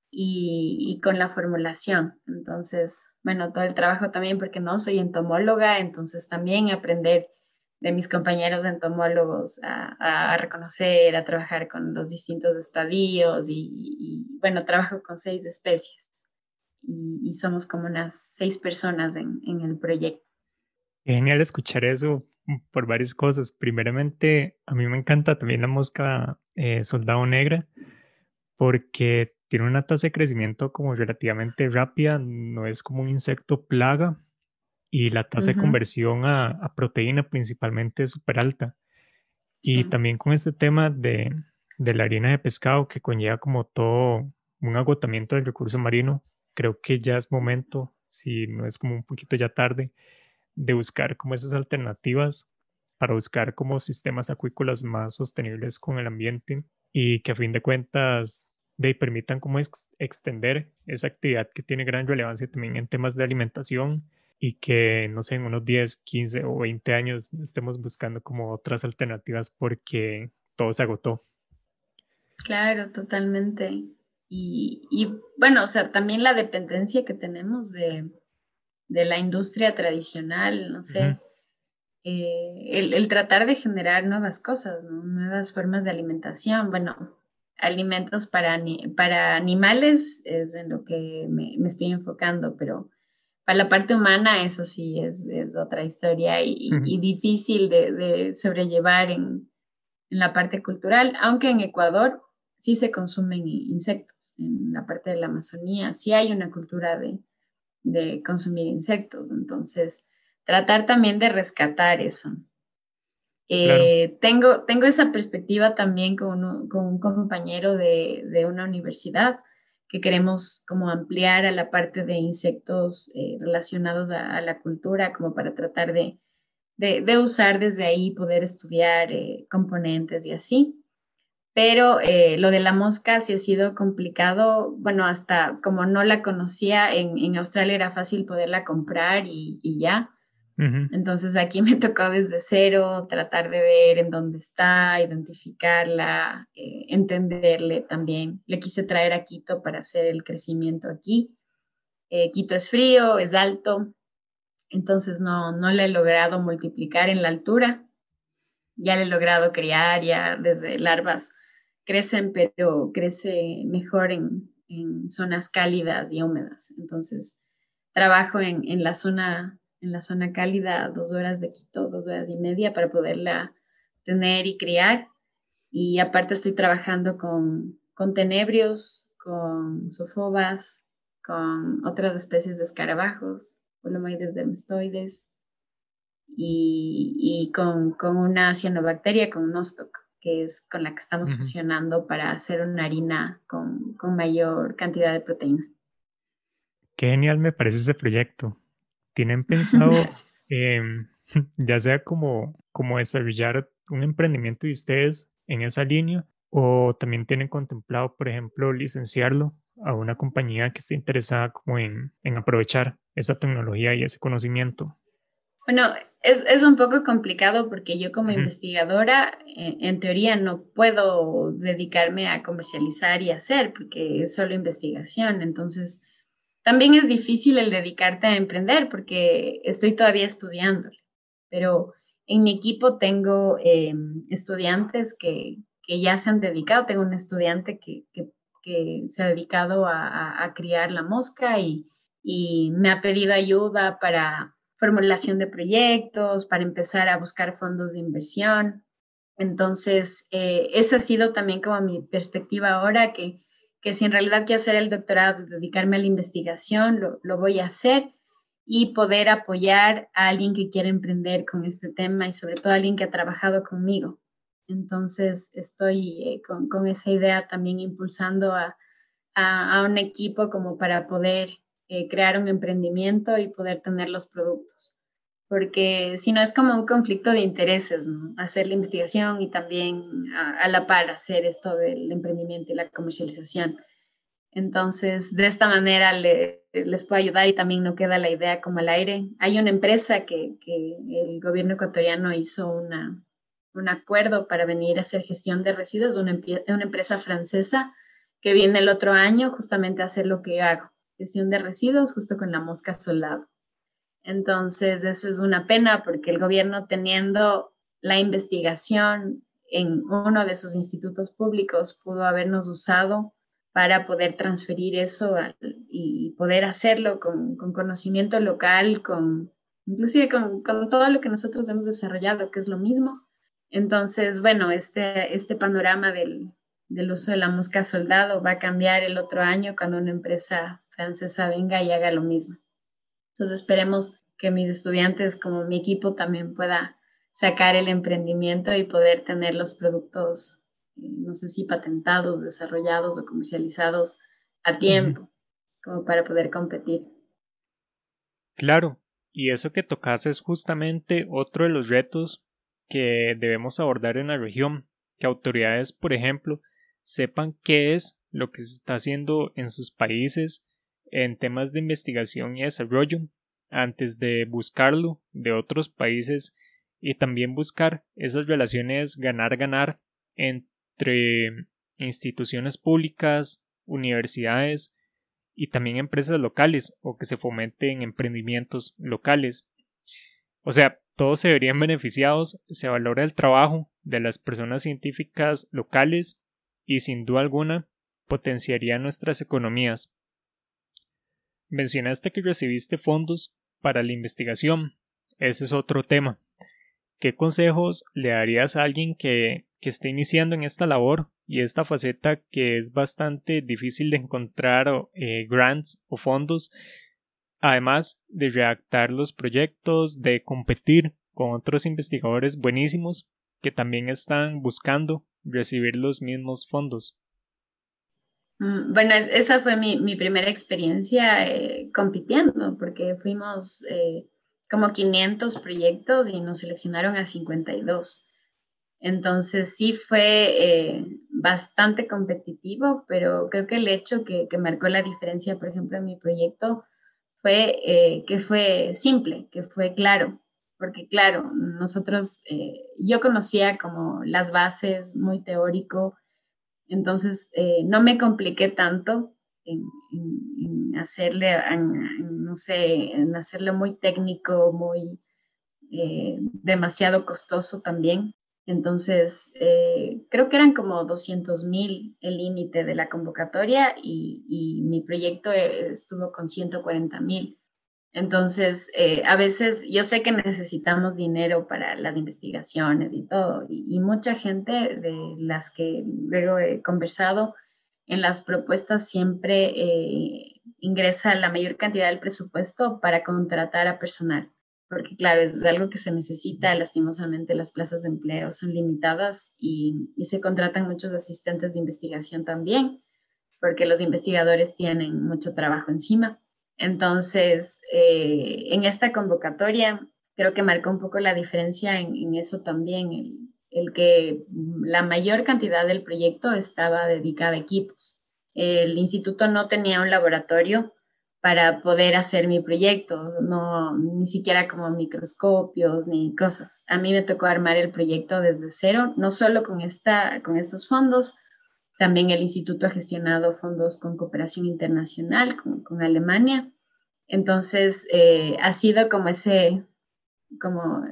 y, con la formulación. Entonces, bueno, todo el trabajo también, porque no soy entomóloga, entonces también aprender de mis compañeros entomólogos a, reconocer, a trabajar con los distintos estadios y, bueno, trabajo con seis especies y, somos como unas seis personas en, en el proyecto. Genial escuchar eso por varias cosas. Primeramente, a mí me encanta también la mosca eh, soldado negra porque tiene una tasa de crecimiento como relativamente rápida, no es como un insecto plaga y la tasa de conversión a, proteína principalmente es súper alta. Y también con este tema de, de la harina de pescado que conlleva como todo un agotamiento del recurso marino, creo que ya es momento, si no es como un poquito ya tarde, de buscar como esas alternativas para buscar como sistemas acuícolas más sostenibles con el ambiente y que a fin de cuentas de, permitan como extender esa actividad que tiene gran relevancia también en temas de alimentación y que, no sé, en unos 10, 15 o 20 años estemos buscando como otras alternativas porque todo se agotó. Claro, totalmente. Y, y bueno, o sea, también la dependencia que tenemos de, de la industria tradicional, no sé, eh, el, tratar de generar nuevas cosas, nuevas formas de alimentación. Bueno, alimentos para, para animales es en lo que me, estoy enfocando, pero para la parte humana eso sí es, otra historia y, difícil de, sobrellevar en, en, la parte cultural, aunque en Ecuador sí se consumen insectos, en la parte de la Amazonía sí hay una cultura de, de consumir insectos. Entonces, tratar también de rescatar eso. Eh, tengo, tengo esa perspectiva también con, un compañero de, una universidad que queremos como ampliar a la parte de insectos eh, relacionados a, la cultura, como para tratar de, de, usar desde ahí, poder estudiar eh, componentes y así pero eh, lo de la mosca sí ha sido complicado. Bueno, hasta como no la conocía, en, en Australia era fácil poderla comprar y, y ya. Entonces aquí me tocó desde cero tratar de ver en dónde está, identificarla, eh, entenderle también. Le quise traer a Quito para hacer el crecimiento aquí. Eh, Quito es frío, es alto, entonces no, no le he logrado multiplicar en la altura. Ya le he logrado criar ya desde larvas crecen, pero crece mejor en, zonas cálidas y húmedas. Entonces, trabajo en, la zona, en la zona cálida dos horas de Quito, dos horas y media para poderla tener y criar. Y aparte estoy trabajando con, con tenebrios, con sofobas, con otras especies de escarabajos, polomoides dermestoides y, con, con, una cianobacteria, con Nostoc, que es con la que estamos fusionando para hacer una harina con, con mayor cantidad de proteína. Qué genial me parece ese proyecto. ¿Tienen pensado, ya sea como, como desarrollar un emprendimiento de ustedes en esa línea o también tienen contemplado, por ejemplo, licenciarlo a una compañía que esté interesada como en, en aprovechar esa tecnología y ese conocimiento? Bueno, es, es un poco complicado porque yo como investigadora, en, en, teoría, no puedo dedicarme a comercializar y hacer porque es solo investigación. Entonces, también es difícil el dedicarte a emprender porque estoy todavía estudiando, pero en mi equipo tengo em, estudiantes que, que, ya se han dedicado. Tengo un estudiante que, que, que se ha dedicado a, a, criar la mosca y, y, me ha pedido ayuda para formulación de proyectos, para empezar a buscar fondos de inversión. Entonces, eh, esa ha sido también como mi perspectiva ahora, que, que si en realidad quiero hacer el doctorado, dedicarme a la investigación, lo, lo voy a hacer y poder apoyar a alguien que quiere emprender con este tema y sobre todo a alguien que ha trabajado conmigo. Entonces estoy eh, con, con, esa idea también impulsando a, a un equipo como para poder eh, crear un emprendimiento y poder tener los productos. Porque si no es como un conflicto de intereses, hacer la investigación y también a, la par hacer esto del emprendimiento y la comercialización. Entonces, de esta manera le, les puedo ayudar y también no queda la idea como al aire. Hay una empresa que, que el gobierno ecuatoriano hizo una, un acuerdo para venir a hacer gestión de residuos, una, una empresa francesa que viene el otro año justamente a hacer lo que hago, gestión de residuos justo con la mosca soldado. Entonces, eso es una pena porque el gobierno teniendo la investigación en uno de sus institutos públicos pudo habernos usado para poder transferir eso y poder hacerlo con, con, conocimiento local, con inclusive con, con, todo lo que nosotros hemos desarrollado, que es lo mismo. Entonces, bueno, este, este panorama del, del uso de la mosca soldado va a cambiar el otro año cuando una empresa francesa venga y haga lo mismo. Entonces, esperemos que mis estudiantes, como mi equipo, también pueda sacar el emprendimiento y poder tener los productos no sé si patentados, desarrollados o comercializados a tiempo, como para poder competir. Claro, y eso que tocas es justamente otro de los retos que debemos abordar en la región, que autoridades, por ejemplo, sepan qué es lo que se está haciendo en sus países en temas de investigación y desarrollo antes de buscarlo de otros países y también buscar esas relaciones ganar-ganar en entre instituciones públicas, universidades y también empresas locales o que se fomenten emprendimientos locales. O sea, todos se verían beneficiados, se valora el trabajo de las personas científicas locales y sin duda alguna potenciaría nuestras economías. Mencionaste que recibiste fondos para la investigación. Ese es otro tema. ¿Qué consejos le darías a alguien que que esté iniciando en esta labor y esta faceta que es bastante difícil de encontrar eh, grants o fondos, además de redactar los proyectos, de competir con otros investigadores buenísimos que también están buscando recibir los mismos fondos. Mm, bueno, esa fue mi, mi primera experiencia eh, compitiendo, porque fuimos eh, como 500 proyectos y nos seleccionaron a 52. Entonces sí fue eh, bastante competitivo, pero creo que el hecho que, que, marcó la diferencia, por ejemplo, en mi proyecto fue que fue simple, que fue claro, porque claro, nosotros, yo conocía como las bases muy teórico, entonces no me compliqué tanto en, en, hacerle, no sé, en hacerlo muy técnico, muy demasiado costoso también. Entonces, eh, creo que eran como 200 mil el límite de la convocatoria y, mi proyecto eh, estuvo con 140 mil. Entonces, eh, a veces yo sé que necesitamos dinero para las investigaciones y todo, y, mucha gente de las que luego he conversado en las propuestas siempre ingresa la mayor cantidad del presupuesto para contratar a personal, porque claro, es algo que se necesita, lastimosamente las plazas de empleo son limitadas y se contratan muchos asistentes de investigación también, porque los investigadores tienen mucho trabajo encima. Entonces, eh, en esta convocatoria creo que marcó un poco la diferencia en, eso también, el, el, que la mayor cantidad del proyecto estaba dedicada a equipos. El instituto no tenía un laboratorio para poder hacer mi proyecto, no, ni siquiera como microscopios ni cosas. A mí me tocó armar el proyecto desde cero, no solo con, esta, con estos fondos, también el instituto ha gestionado fondos con cooperación internacional, con, con Alemania. Entonces, eh, ha sido como ese, como,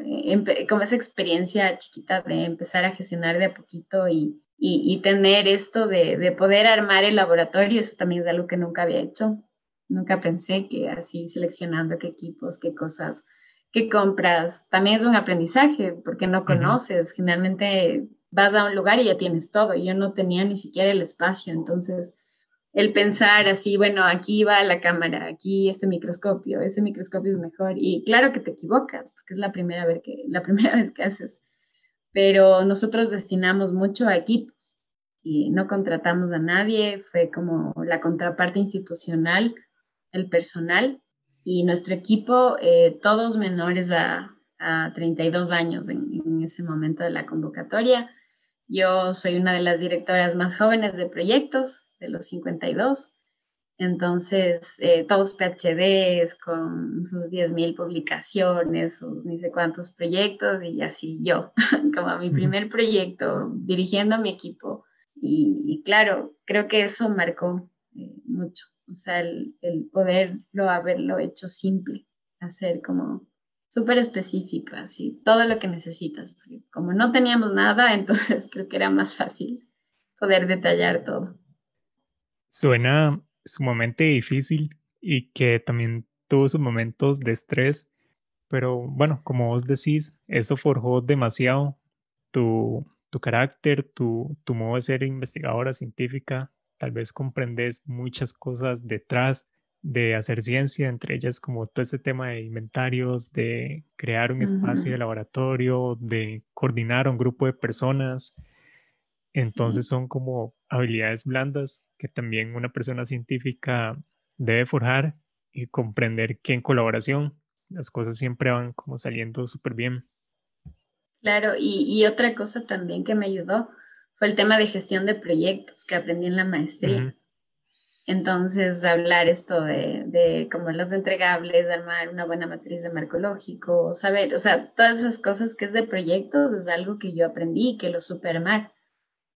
como esa experiencia chiquita de empezar a gestionar de a poquito y, y, tener esto de, de, poder armar el laboratorio. Eso también es algo que nunca había hecho. Nunca pensé que así seleccionando qué equipos, qué cosas, qué compras. También es un aprendizaje porque no conoces. Generalmente vas a un lugar y ya tienes todo. Yo no tenía ni siquiera el espacio, entonces el pensar así, bueno, aquí va la cámara, aquí este microscopio, este microscopio es mejor y claro que te equivocas porque es la primera vez que la primera vez que haces. Pero nosotros destinamos mucho a equipos y no contratamos a nadie, fue como la contraparte institucional, el personal y nuestro equipo, eh, todos menores a, 32 años en ese momento de la convocatoria yo soy una de las directoras más jóvenes de proyectos, de los 52. Entonces, eh, todos PhDs con sus 10.000 publicaciones, sus ni sé cuántos proyectos y así yo, como mi primer proyecto, dirigiendo mi equipo. Y, claro, creo que eso marcó eh, mucho, o sea, el, el poderlo haberlo hecho simple, hacer como súper específico, así, todo lo que necesitas, porque como no teníamos nada, entonces creo que era más fácil poder detallar todo. Suena sumamente difícil y que también tuvo sus momentos de estrés, pero bueno, como vos decís, eso forjó demasiado tu, tu carácter, tu, tu modo de ser investigadora científica, tal vez comprendes muchas cosas detrás de hacer ciencia, entre ellas como todo ese tema de inventarios, de crear un espacio de laboratorio, de coordinar a un grupo de personas. Entonces son como habilidades blandas que también una persona científica debe forjar y comprender que en colaboración las cosas siempre van como saliendo súper bien. Claro, y, otra cosa también que me ayudó fue el tema de gestión de proyectos que aprendí en la maestría. Entonces, hablar esto de, de como los entregables, armar una buena matriz de marco lógico, saber, o sea, todas esas cosas que es de proyectos es algo que yo aprendí que lo supe armar.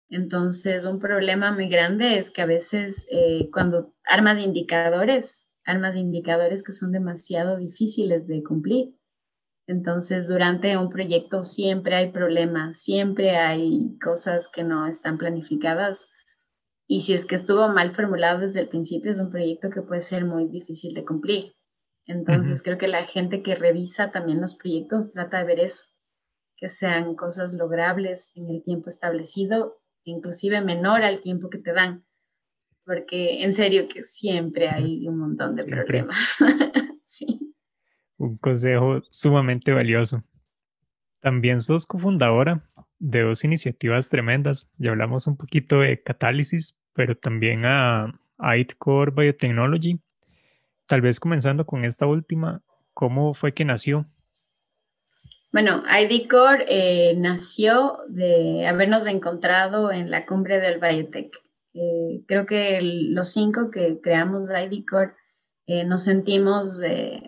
Entonces, un problema muy grande es que a veces eh, cuando armas indicadores, armas indicadores que son demasiado difíciles de cumplir. Entonces, durante un proyecto siempre hay problemas, siempre hay cosas que no están planificadas y si es que estuvo mal formulado desde el principio, es un proyecto que puede ser muy difícil de cumplir. Entonces, creo que la gente que revisa también los proyectos trata de ver eso, que sean cosas logrables en el tiempo establecido, inclusive menor al tiempo que te dan, porque en serio que siempre hay un montón de problemas. sí. Un consejo sumamente valioso. También sos cofundadora de dos iniciativas tremendas. Ya hablamos un poquito de Catálisis, pero también a, ITCore Biotechnology. Tal vez comenzando con esta última, ¿cómo fue que nació? Bueno, IDCore eh, nació de habernos encontrado en la cumbre del Biotech. Eh, creo que los cinco que creamos IDCore eh, nos sentimos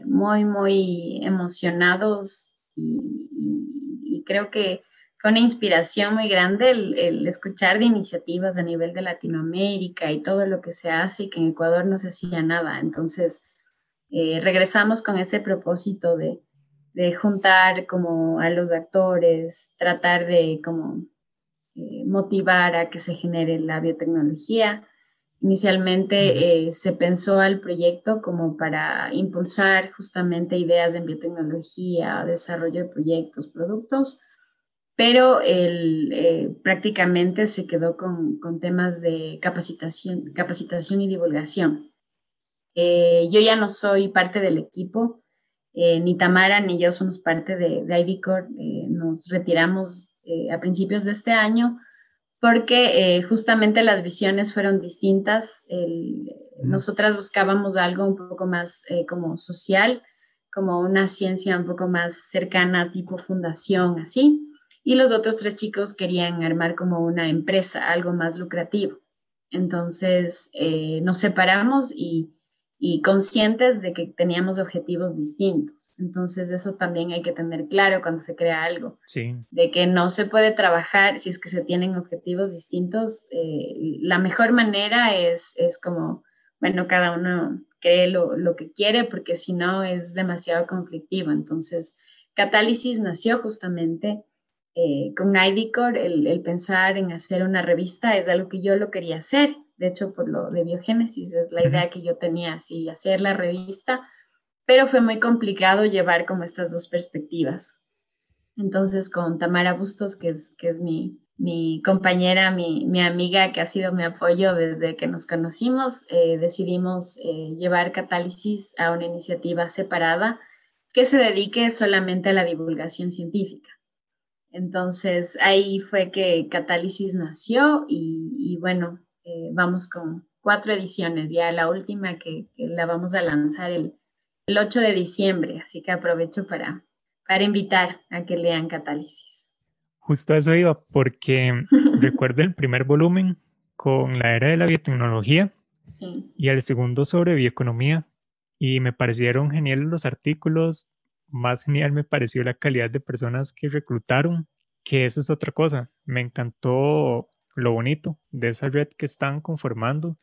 muy, muy emocionados y creo que fue una inspiración muy grande el, escuchar de iniciativas a nivel de Latinoamérica y todo lo que se hace y que en Ecuador no se hacía nada. Entonces, eh, regresamos con ese propósito de, juntar como a los actores, tratar de como eh, motivar a que se genere la biotecnología. Inicialmente eh, se pensó al proyecto como para impulsar justamente ideas en biotecnología, desarrollo de proyectos, productos, pero él eh, prácticamente se quedó con, temas de capacitación, capacitación y divulgación. yo ya no soy parte del equipo, ni Tamara ni yo somos parte de, de IDCOR, nos retiramos a principios de este año porque justamente las visiones fueron distintas. nosotras buscábamos algo un poco más como social, como una ciencia un poco más cercana, tipo fundación, así. Y los otros tres chicos querían armar como una empresa, algo más lucrativo. Entonces eh, nos separamos y, y, conscientes de que teníamos objetivos distintos. Entonces eso también hay que tener claro cuando se crea algo. Sí. De que no se puede trabajar si es que se tienen objetivos distintos. Eh, la mejor manera es, es como, bueno, cada uno cree lo, lo que quiere porque si no es demasiado conflictivo. Entonces, Catálisis nació justamente eh, con IDCOR, el, el, pensar en hacer una revista es algo que yo lo quería hacer. De hecho, por lo de biogénesis es la idea que yo tenía, así, hacer la revista, pero fue muy complicado llevar como estas dos perspectivas. Entonces, con Tamara Bustos, que es, que es mi, mi compañera, mi, mi, amiga que ha sido mi apoyo desde que nos conocimos, eh, decidimos eh, llevar Catálisis a una iniciativa separada que se dedique solamente a la divulgación científica. Entonces ahí fue que Catálisis nació y, bueno, eh, vamos con cuatro ediciones, ya la última que, la vamos a lanzar el, el 8 de diciembre, así que aprovecho para, para invitar a que lean Catálisis. Justo eso iba, porque recuerdo el primer volumen con la era de la biotecnología y el segundo sobre bioeconomía y me parecieron geniales los artículos. Más genial me pareció la calidad de personas que reclutaron, que eso es otra cosa. Me encantó lo bonito de esa red que están conformando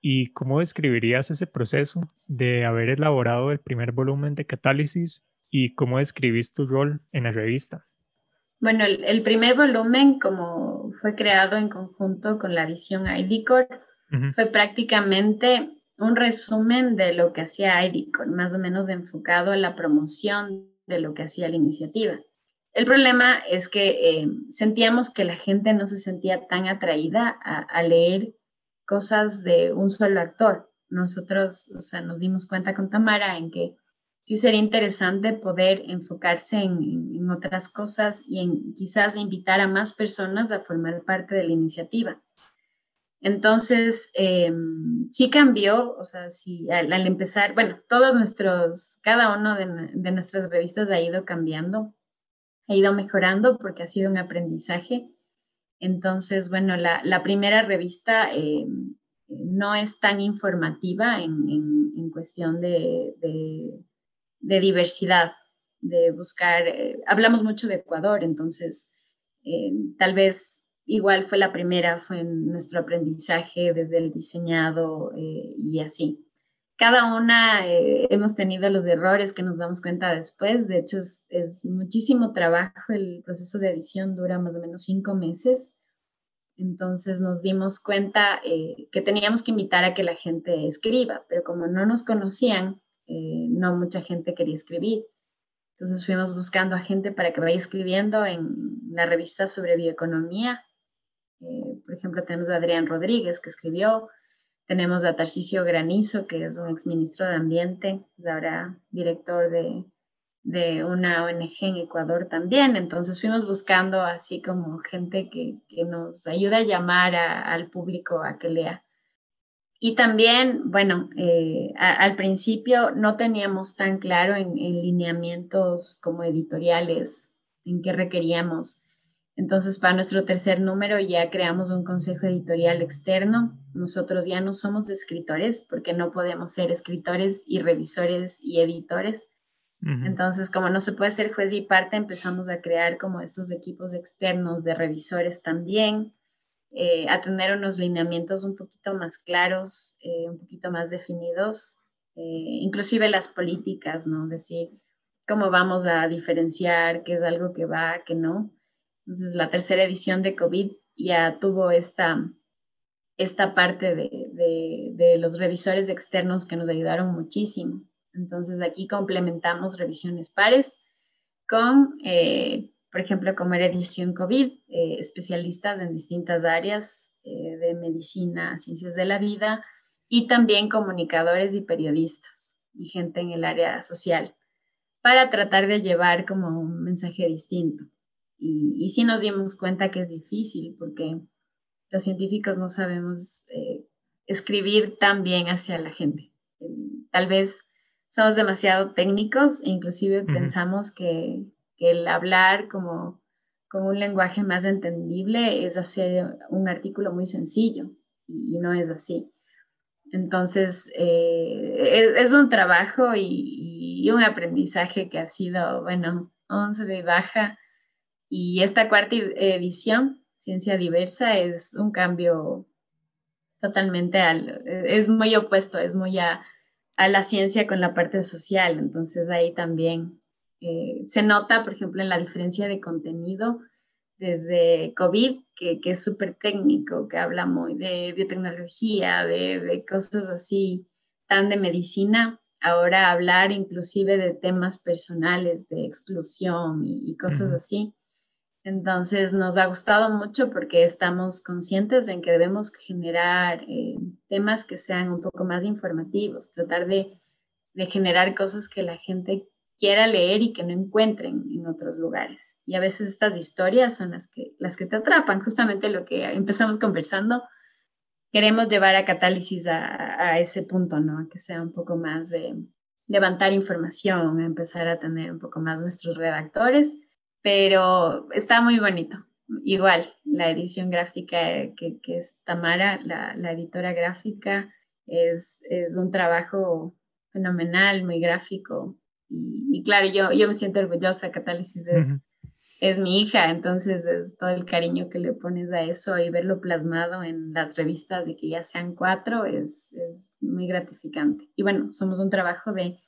y cómo describirías ese proceso de haber elaborado el primer volumen de Catálisis y cómo describís tu rol en la revista. Bueno, el, primer volumen, como fue creado en conjunto con la visión IDCOR, fue prácticamente un resumen de lo que hacía IDCOR, más o menos enfocado a la promoción de lo que hacía la iniciativa. El problema es que eh, sentíamos que la gente no se sentía tan atraída a, leer cosas de un solo actor. Nosotros, o sea, nos dimos cuenta con Tamara en que sí sería interesante poder enfocarse en, otras cosas y en quizás invitar a más personas a formar parte de la iniciativa. Entonces, em, sí cambió, o sea, sí, al, empezar, bueno, todos nuestros, cada uno de, nuestras revistas ha ido cambiando, ha ido mejorando porque ha sido un aprendizaje. Entonces, bueno, la, primera revista em, no es tan informativa en, cuestión de de diversidad, de buscar, eh, hablamos mucho de Ecuador, entonces eh, tal vez igual fue la primera, fue nuestro aprendizaje desde el diseñado eh, y así. Cada una hemos tenido los errores que nos damos cuenta después, de hecho es, es muchísimo trabajo, el proceso de edición dura más o menos cinco meses. Entonces nos dimos cuenta que teníamos que invitar a que la gente escriba, pero como no nos conocían, eh, no mucha gente quería escribir. Entonces fuimos buscando a gente para que vaya escribiendo en la revista sobre bioeconomía. Eh, por ejemplo, tenemos a Adrián Rodríguez que escribió, tenemos a Tarcisio Granizo, que es un exministro de Ambiente, es ahora director de, una ONG en Ecuador también. Entonces fuimos buscando así como gente que, nos ayude a llamar al público a que lea. Y también, bueno, eh, al principio no teníamos tan claro en, lineamientos como editoriales en qué requeríamos. Entonces, para nuestro tercer número ya creamos un consejo editorial externo. Nosotros ya no somos escritores porque no podemos ser escritores y revisores y editores. Entonces, como no se puede ser juez y parte, empezamos a crear como estos equipos externos de revisores también eh, a tener unos lineamientos un poquito más claros, eh, un poquito más definidos, eh, inclusive las políticas, ¿no? Decir cómo vamos a diferenciar qué es algo que va, qué no. Entonces, la tercera edición de COVID ya tuvo esta, esta parte de, de, los revisores externos que nos ayudaron muchísimo. Entonces, aquí complementamos revisiones pares con por ejemplo, como era edición COVID, especialistas en distintas áreas eh, de medicina, ciencias de la vida y también comunicadores y periodistas y gente en el área social para tratar de llevar como un mensaje distinto. Y, y sí nos dimos cuenta que es difícil porque los científicos no sabemos eh, escribir tan bien hacia la gente. Tal vez somos demasiado técnicos e inclusive pensamos que, el hablar como con un lenguaje más entendible es hacer un artículo muy sencillo y, no es así. Entonces, eh, es, un trabajo y, un aprendizaje que ha sido, bueno, un sube y baja. Y esta cuarta edición, Ciencia Diversa, es un cambio totalmente al, es muy opuesto, es muy a, a la ciencia con la parte social. Entonces ahí también eh, se nota, por ejemplo, en la diferencia de contenido desde COVID, que, que es súper técnico, que habla muy de biotecnología, de, de, cosas así, tan de medicina, ahora hablar inclusive de temas personales, de exclusión y, cosas así. Entonces nos ha gustado mucho porque estamos conscientes en que debemos generar eh, temas que sean un poco más informativos, tratar de, de, generar cosas que la gente quiera leer y que no encuentren en otros lugares. Y a veces estas historias son las que, las que te atrapan, justamente lo que empezamos conversando. Queremos llevar a Catálisis a, ese punto, ¿no? Que sea un poco más de levantar información, empezar a tener un poco más nuestros redactores pero está muy bonito. Igual, la edición gráfica que, es Tamara, la, editora gráfica, es, es, un trabajo fenomenal, muy gráfico. Y, claro, yo, yo me siento orgullosa, Catálisis es, es mi hija, entonces es todo el cariño que le pones a eso y verlo plasmado en las revistas y que ya sean cuatro es, es muy gratificante. Y bueno, somos un trabajo de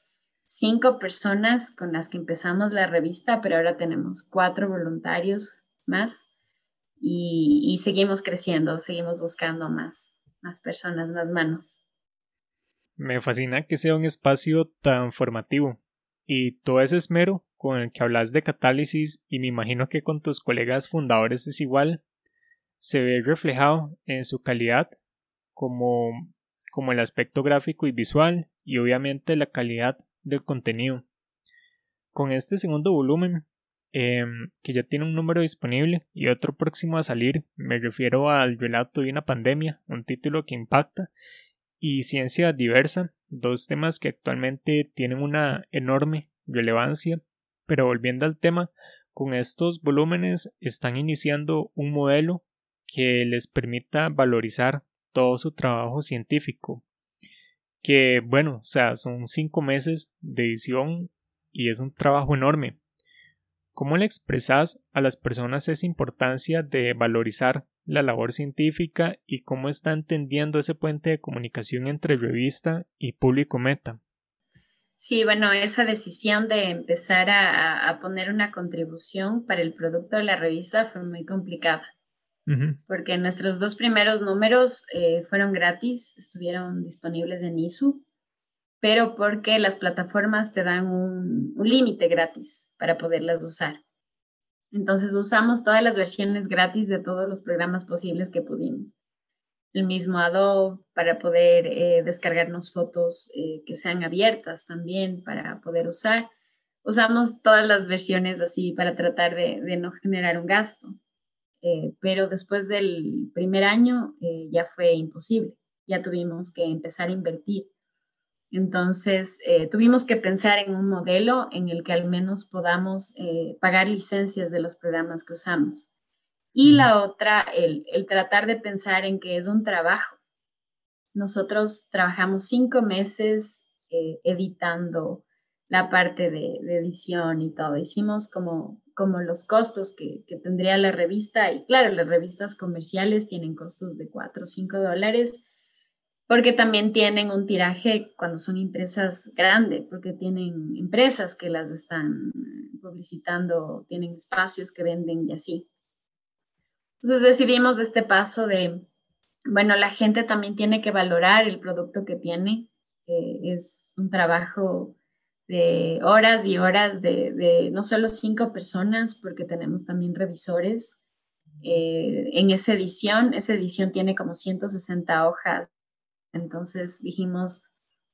cinco personas con las que empezamos la revista, pero ahora tenemos cuatro voluntarios más y, seguimos creciendo, seguimos buscando más, más personas, más manos. Me fascina que sea un espacio tan formativo y todo ese esmero con el que hablas de catálisis y me imagino que con tus colegas fundadores es igual, se ve reflejado en su calidad como, como el aspecto gráfico y visual y obviamente la calidad del contenido. Con este segundo volumen, em, que ya tiene un número disponible y otro próximo a salir, me refiero al relato de una pandemia, un título que impacta, y ciencia diversa, dos temas que actualmente tienen una enorme relevancia, pero volviendo al tema, con estos volúmenes están iniciando un modelo que les permita valorizar todo su trabajo científico, que bueno, o sea, son cinco meses de edición y es un trabajo enorme. ¿Cómo le expresas a las personas esa importancia de valorizar la labor científica y cómo está entendiendo ese puente de comunicación entre revista y público meta? Sí, bueno, esa decisión de empezar a, a poner una contribución para el producto de la revista fue muy complicada porque nuestros dos primeros números eh, fueron gratis, estuvieron disponibles en ISU, pero porque las plataformas te dan un, límite gratis para poderlas usar. Entonces usamos todas las versiones gratis de todos los programas posibles que pudimos. El mismo Adobe para poder eh, descargarnos fotos eh, que sean abiertas también para poder usar. Usamos todas las versiones así para tratar de no generar un gasto. Eh, pero después del primer año eh, ya fue imposible, ya tuvimos que empezar a invertir. Entonces, eh, tuvimos que pensar en un modelo en el que al menos podamos pagar licencias de los programas que usamos. Y la otra, el, el, tratar de pensar en que es un trabajo. Nosotros trabajamos cinco meses editando la parte de, de edición y todo. Hicimos como como los costos que, tendría la revista. Y claro, las revistas comerciales tienen costos de 4 o 5 dólares porque también tienen un tiraje cuando son empresas grandes, porque tienen empresas que las están publicitando, tienen espacios que venden y así. Entonces decidimos este paso de, bueno, la gente también tiene que valorar el producto que tiene. es un trabajo de horas y horas de, no solo cinco personas, porque tenemos también revisores. Eh, en esa edición, esa edición tiene como 160 hojas Entonces dijimos,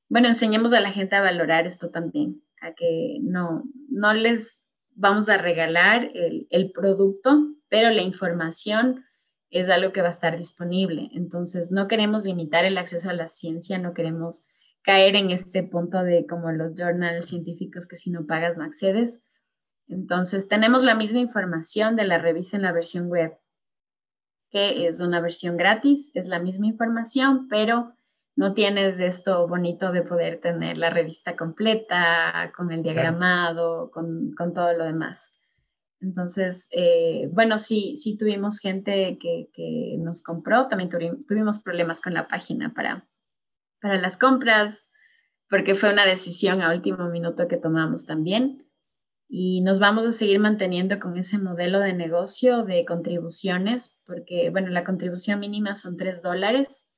bueno, enseñemos a la gente a valorar esto también, a que no, no les vamos a regalar el, el producto, pero la información es algo que va a estar disponible. Entonces, no queremos limitar el acceso a la ciencia, no queremos caer en este punto de como los journals científicos que si no pagas no accedes. Entonces, tenemos la misma información de la revista en la versión web, que es una versión gratis, es la misma información, pero no tienes esto bonito de poder tener la revista completa, con el diagramado, con, con todo lo demás. Entonces, eh, bueno, sí, sí tuvimos gente que, que nos compró, también tuvimos problemas con la página para, para las compras, porque fue una decisión a último minuto que tomamos también. Y nos vamos a seguir manteniendo con ese modelo de negocio de contribuciones, porque, bueno, la contribución mínima son tres dólares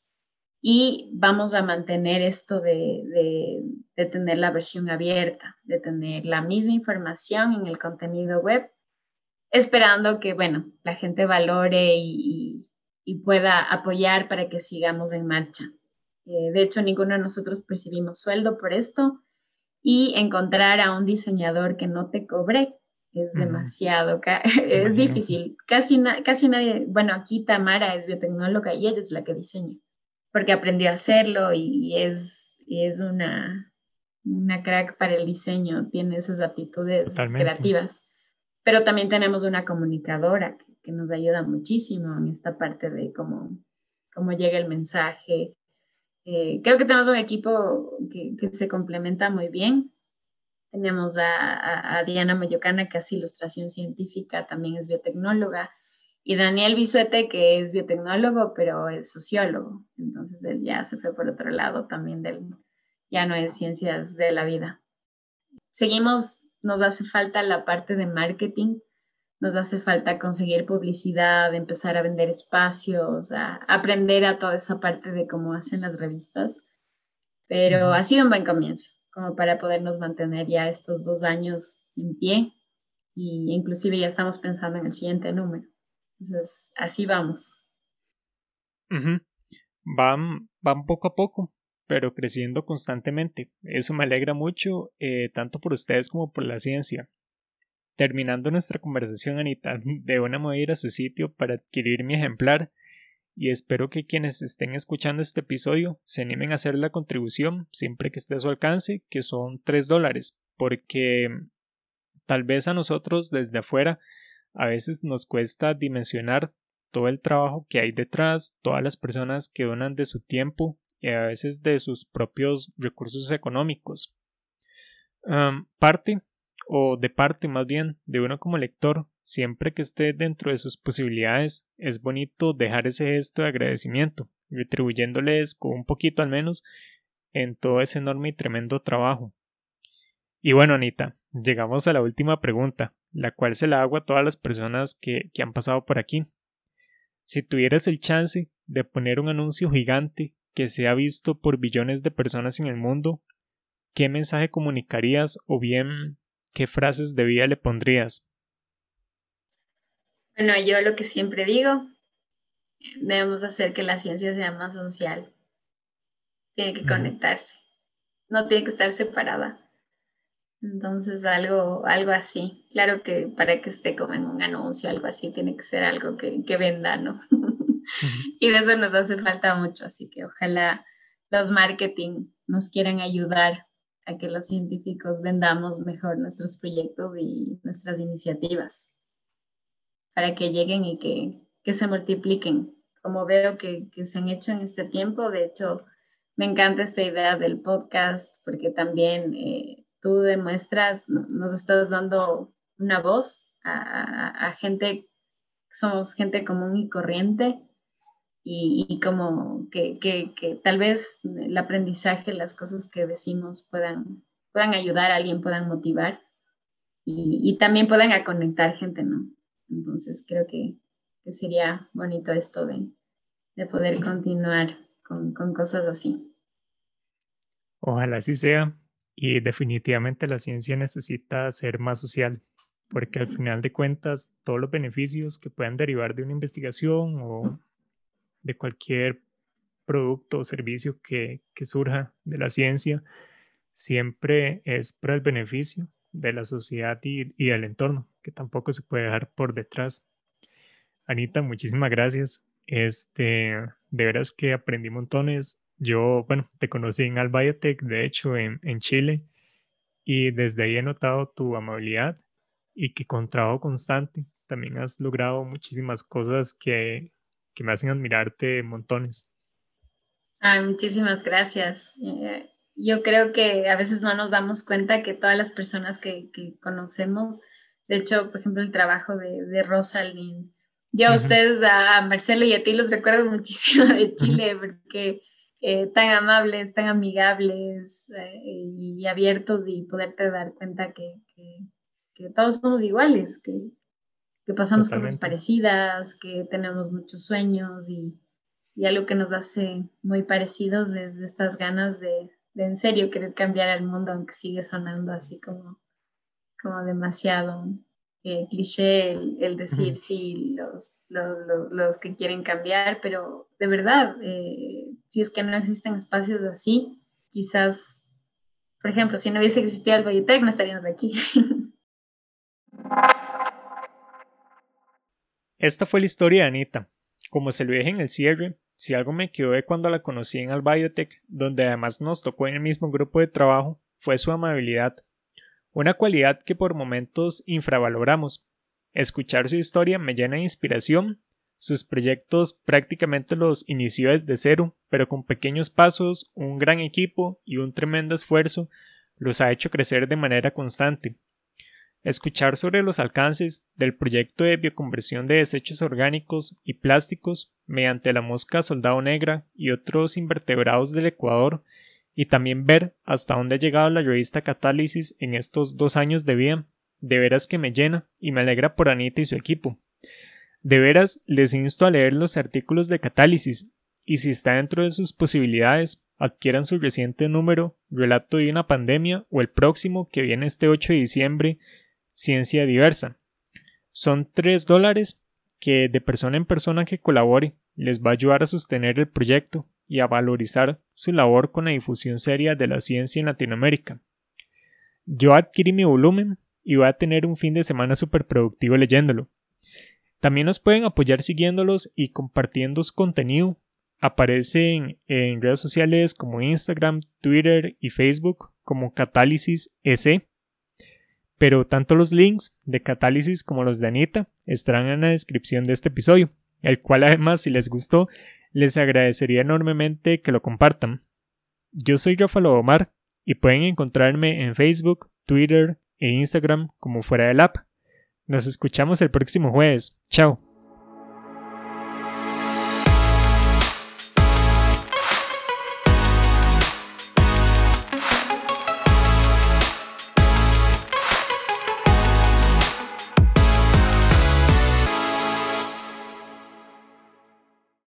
y vamos a mantener esto de, de, de, tener la versión abierta, de tener la misma información en el contenido web, esperando que, bueno, la gente valore y, y pueda apoyar para que sigamos en marcha. Eh, de hecho, ninguno de nosotros percibimos sueldo por esto y encontrar a un diseñador que no te cobre es demasiado, es difícil. Casi, casi nadie, bueno, aquí Tamara es biotecnóloga y ella es la que diseña porque aprendió a hacerlo y es, es una, una crack para el diseño, tiene esas aptitudes creativas. Pero también tenemos una comunicadora que, nos ayuda muchísimo en esta parte de cómo, cómo llega el mensaje. Eh, creo que tenemos un equipo que, se complementa muy bien. Tenemos a, Diana Mayocana, que hace ilustración científica, también es biotecnóloga y Daniel Bisuete, que es biotecnólogo, pero es sociólogo. Entonces él ya se fue por otro lado también del, ya no es ciencias de la vida. Seguimos, nos hace falta la parte de marketing, nos hace falta conseguir publicidad, empezar a vender espacios, a aprender a toda esa parte de cómo hacen las revistas. Pero ha sido un buen comienzo, como para podernos mantener ya estos dos años en pie. Y inclusive ya estamos pensando en el siguiente número. Entonces, así vamos. van, van poco a poco, pero creciendo constantemente. Eso me alegra mucho, eh, tanto por ustedes como por la ciencia. Terminando nuestra conversación, Anita, de una ir a su sitio para adquirir mi ejemplar y espero que quienes estén escuchando este episodio se animen a hacer la contribución siempre que esté a su alcance, que son tres dólares, porque tal vez a nosotros desde afuera a veces nos cuesta dimensionar todo el trabajo que hay detrás, todas las personas que donan de su tiempo y a veces de sus propios recursos económicos. parte, o de parte más bien, de uno como lector, siempre que esté dentro de sus posibilidades, es bonito dejar ese gesto de agradecimiento, retribuyéndoles con un poquito al menos en todo ese enorme y tremendo trabajo. Y bueno, Anita, llegamos a la última pregunta la cual se la hago a todas las personas que, que han pasado por aquí. Si tuvieras el chance de poner un anuncio gigante que sea visto por billones de personas en el mundo, ¿qué mensaje comunicarías o bien qué frases de vida le pondrías? Bueno, yo lo que siempre digo, debemos hacer que la ciencia sea más social. Tiene que conectarse, no tiene que estar separada. Entonces, algo, algo así. Claro que para que esté como en un anuncio, algo así, tiene que ser algo que, que venda, ¿no? y de eso nos hace falta mucho, así que ojalá los marketing nos quieran ayudar a que los científicos vendamos mejor nuestros proyectos y nuestras iniciativas para que lleguen y que, que se multipliquen. Como veo que, que se han hecho en este tiempo, de hecho, me encanta esta idea del podcast porque también... Eh, tú demuestras, nos estás dando una voz a, gente, somos gente común y corriente y, como que, que, tal vez el aprendizaje, las cosas que decimos puedan, puedan ayudar a alguien, puedan motivar y, también puedan a conectar gente, ¿no? Entonces creo que, sería bonito esto de, de poder continuar con, con cosas así. Ojalá así sea. Y definitivamente la ciencia necesita ser más social, porque al final de cuentas todos los beneficios que puedan derivar de una investigación o de cualquier producto o servicio que, surja de la ciencia siempre es para el beneficio de la sociedad y, y, del entorno, que tampoco se puede dejar por detrás. Anita, muchísimas gracias. Este, de veras que aprendí montones. Yo, bueno, te conocí en Albiotech, de hecho, en, en Chile, y desde ahí he notado tu amabilidad y que con trabajo constante también has logrado muchísimas cosas que, que me hacen admirarte montones. muchísimas gracias. Eh, yo creo que a veces no nos damos cuenta que todas las personas que, que conocemos, de hecho, por ejemplo, el trabajo de, de Rosalind, yo a ustedes, a Marcelo y a ti los recuerdo muchísimo de Chile porque eh, tan amables, tan amigables eh, y abiertos y poderte dar cuenta que, que, todos somos iguales, que, que pasamos cosas parecidas, que tenemos muchos sueños y, y, algo que nos hace muy parecidos es estas ganas de, de en serio querer cambiar el mundo, aunque sigue sonando así como, como demasiado eh, cliché el, decir sí, los, los, los, que quieren cambiar, pero de verdad, eh, si es que no existen espacios así, quizás, por ejemplo, si no hubiese existido el Biotech, no estaríamos aquí. Esta fue la historia de Anita. Como se lo dije en el cierre, si algo me quedó de cuando la conocí en el Biotech, donde además nos tocó en el mismo grupo de trabajo, fue su amabilidad una cualidad que por momentos infravaloramos. Escuchar su historia me llena de inspiración. Sus proyectos prácticamente los inició desde cero, pero con pequeños pasos, un gran equipo y un tremendo esfuerzo los ha hecho crecer de manera constante. Escuchar sobre los alcances del proyecto de bioconversión de desechos orgánicos y plásticos mediante la mosca soldado negra y otros invertebrados del Ecuador y también ver hasta dónde ha llegado la revista Catálisis en estos dos años de vida, de veras que me llena y me alegra por Anita y su equipo. De veras les insto a leer los artículos de Catálisis y si está dentro de sus posibilidades, adquieran su reciente número, Relato de una pandemia o el próximo que viene este 8 de diciembre, Ciencia Diversa. Son tres dólares que de persona en persona que colabore les va a ayudar a sostener el proyecto y a valorizar su labor con la difusión seria de la ciencia en Latinoamérica. Yo adquirí mi volumen y voy a tener un fin de semana súper productivo leyéndolo. También nos pueden apoyar siguiéndolos y compartiendo su contenido. Aparecen en redes sociales como Instagram, Twitter y Facebook como Catálisis. Pero tanto los links de Catálisis como los de Anita estarán en la descripción de este episodio, el cual además si les gustó les agradecería enormemente que lo compartan. Yo soy Rafael Omar y pueden encontrarme en Facebook, Twitter e Instagram como fuera del app. Nos escuchamos el próximo jueves. Chao.